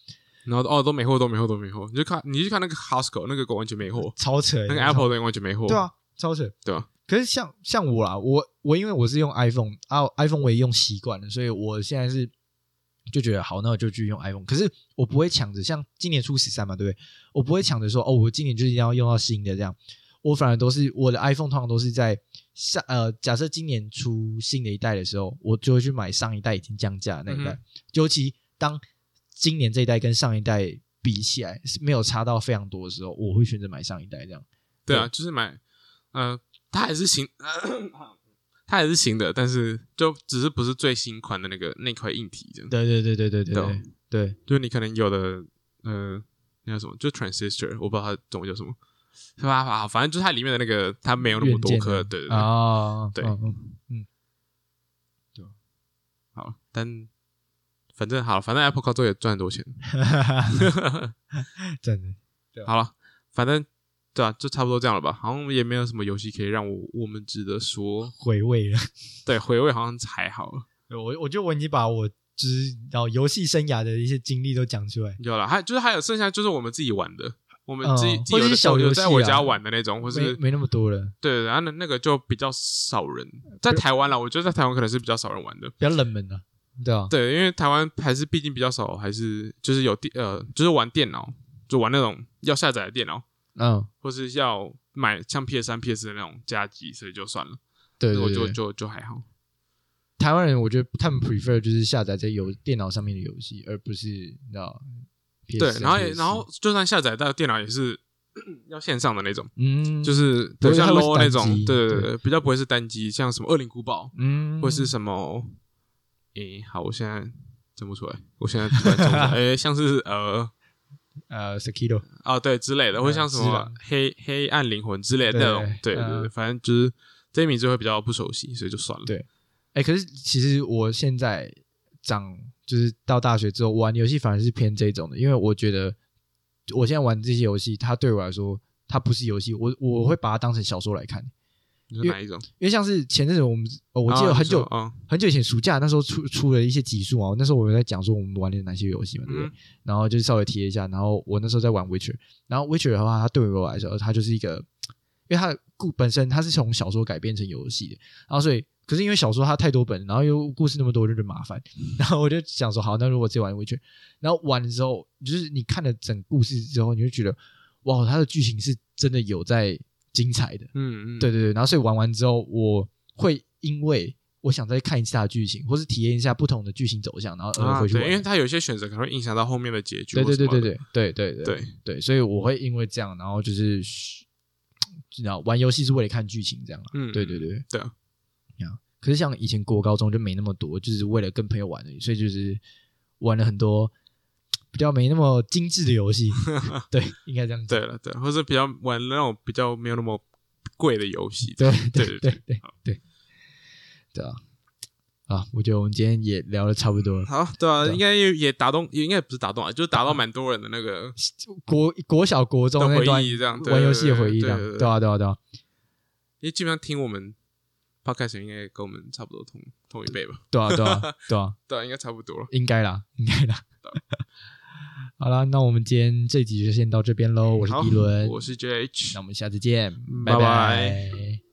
然后哦都没货，都没货，都没货。你就看你去看那个 Costco 那个狗完全没货，超扯欸。那个 Apple 的完全没货，对啊，超扯。对啊？可是像像我啦，我我因为我是用 iPhone 啊，iPhone 我也用习惯了，所以我现在是就觉得好，那我就去用 iPhone。可是我不会抢着像今年出十三嘛，对不对？我不会抢着说哦，我今年就是一定要用到新的这样。我反而都是我的 iPhone 通常都是在下呃，假设今年出新的一代的时候，我就会去买上一代已经降价的那一代。嗯尤其当今年这一代跟上一代比起来是没有差到非常多的时候，我会选择买上一代这样。对啊，就是买，呃，它还是新，它也是新的，但是就只是不是最新款的那个那块硬体这样。对对对对对对对对，就是你可能有的，呃，那叫什么？就 transistor，我不知道它中文叫什么，是吧？好，反正就是它里面的那个，它没有那么多颗，对对对。啊，对嗯嗯好，但反正好，反正 Apple 靠这也赚很多钱。嗯 真的，好了，反正对啊，就差不多这样了吧。好像也没有什么游戏可以让我我们值得说。回味了。对，回味好像还好。我我觉得我已经把我就是然后游戏生涯的一些经历都讲出来，有了，还就是还有剩下就是我们自己玩的，我们嗯自己、自己有的或者是小游戏啊有在我家玩的那种，或是没那么多了，对，然后那那个就比较少人，在台湾了，我觉得在台湾可能是比较少人玩的。比较冷门的，对啊，对，因为台湾还是毕竟比较少，还是就是有电呃，就是玩电脑，就玩那种要下载的电脑，嗯，或是要买像 PS 三、PS 的那种加机，所以就算了，我就对对对，就就还好。台湾人我觉得他们 prefer 就是下载在游电脑上面的游戏，而不是你知道 PS3 对，然后也然后就算下载到电脑也是 要线上的那种，嗯，就是对像 low 那单种，机对对对对，比较不会是单机，像什么恶灵古堡，嗯，或是什么，诶，好，我现在整不出来，我现在 诶，像是呃。呃 Sekiro 啊，对之类的，或者像什么黑黑暗灵魂之类的那种，对对对反正就是这些名字会比较不熟悉，所以就算了。对哎，可是其实我现在长就是到大学之后玩游戏反而是偏这种的，因为我觉得我现在玩这些游戏，它对我来说它不是游戏，我我会把它当成小说来看，你说哪一种？因为像是前阵子我们呃我记得啊很久、很久以前暑假那时候出出了一些集数啊，那时候我们在讲说我们玩的哪些游戏嘛，对不对？嗯然后就稍微提了一下，然后我那时候在玩 Witcher，然后 Witcher 的话，它对我来说，它就是一个，因为它的故本身它是从小说改编成游戏的，然后所以可是因为小说它太多本，然后又故事那么多，就觉得麻烦，然后我就想说，好，那如果直接玩 Witcher，然后玩的时候，就是你看了整故事之后，你就觉得，哇，它的剧情是真的有在精彩的，嗯嗯，对对对，然后所以玩完之后，我会因为我想再看一次它的剧情，或是体验一下不同的剧情走向，然后而回去玩。因为它有些选择可能会影响到后面的结局对对。对对对对对对对。对，所以我会因为这样，然后就是 知道玩游戏是为了看剧情这样啊。嗯对对对。对啊，可是像以前国高中就没那么多，就是为了跟朋友玩而已，所以就是玩了很多比较没那么精致的游戏。对，应该这样讲。对了对，或者比较玩那种比较没有那么贵的游戏。对对对对对对对啊！啊，我觉得我们今天也聊的差不多了。好，对啊，对啊应该也也打动，也应该不是打动啊，就是打到蛮多人的那个国国小国中的回忆，这样对玩游戏的回忆，这样对啊对啊对啊，因为基本上听我们 podcast 应该跟我们差不多同同一辈吧？对啊对啊对啊，对啊，应该差不多了。应该啦，应该啦。好啦，那我们今天这集就先到这边喽。我是好迪伦，我是 JH，那我们下次见，拜。拜拜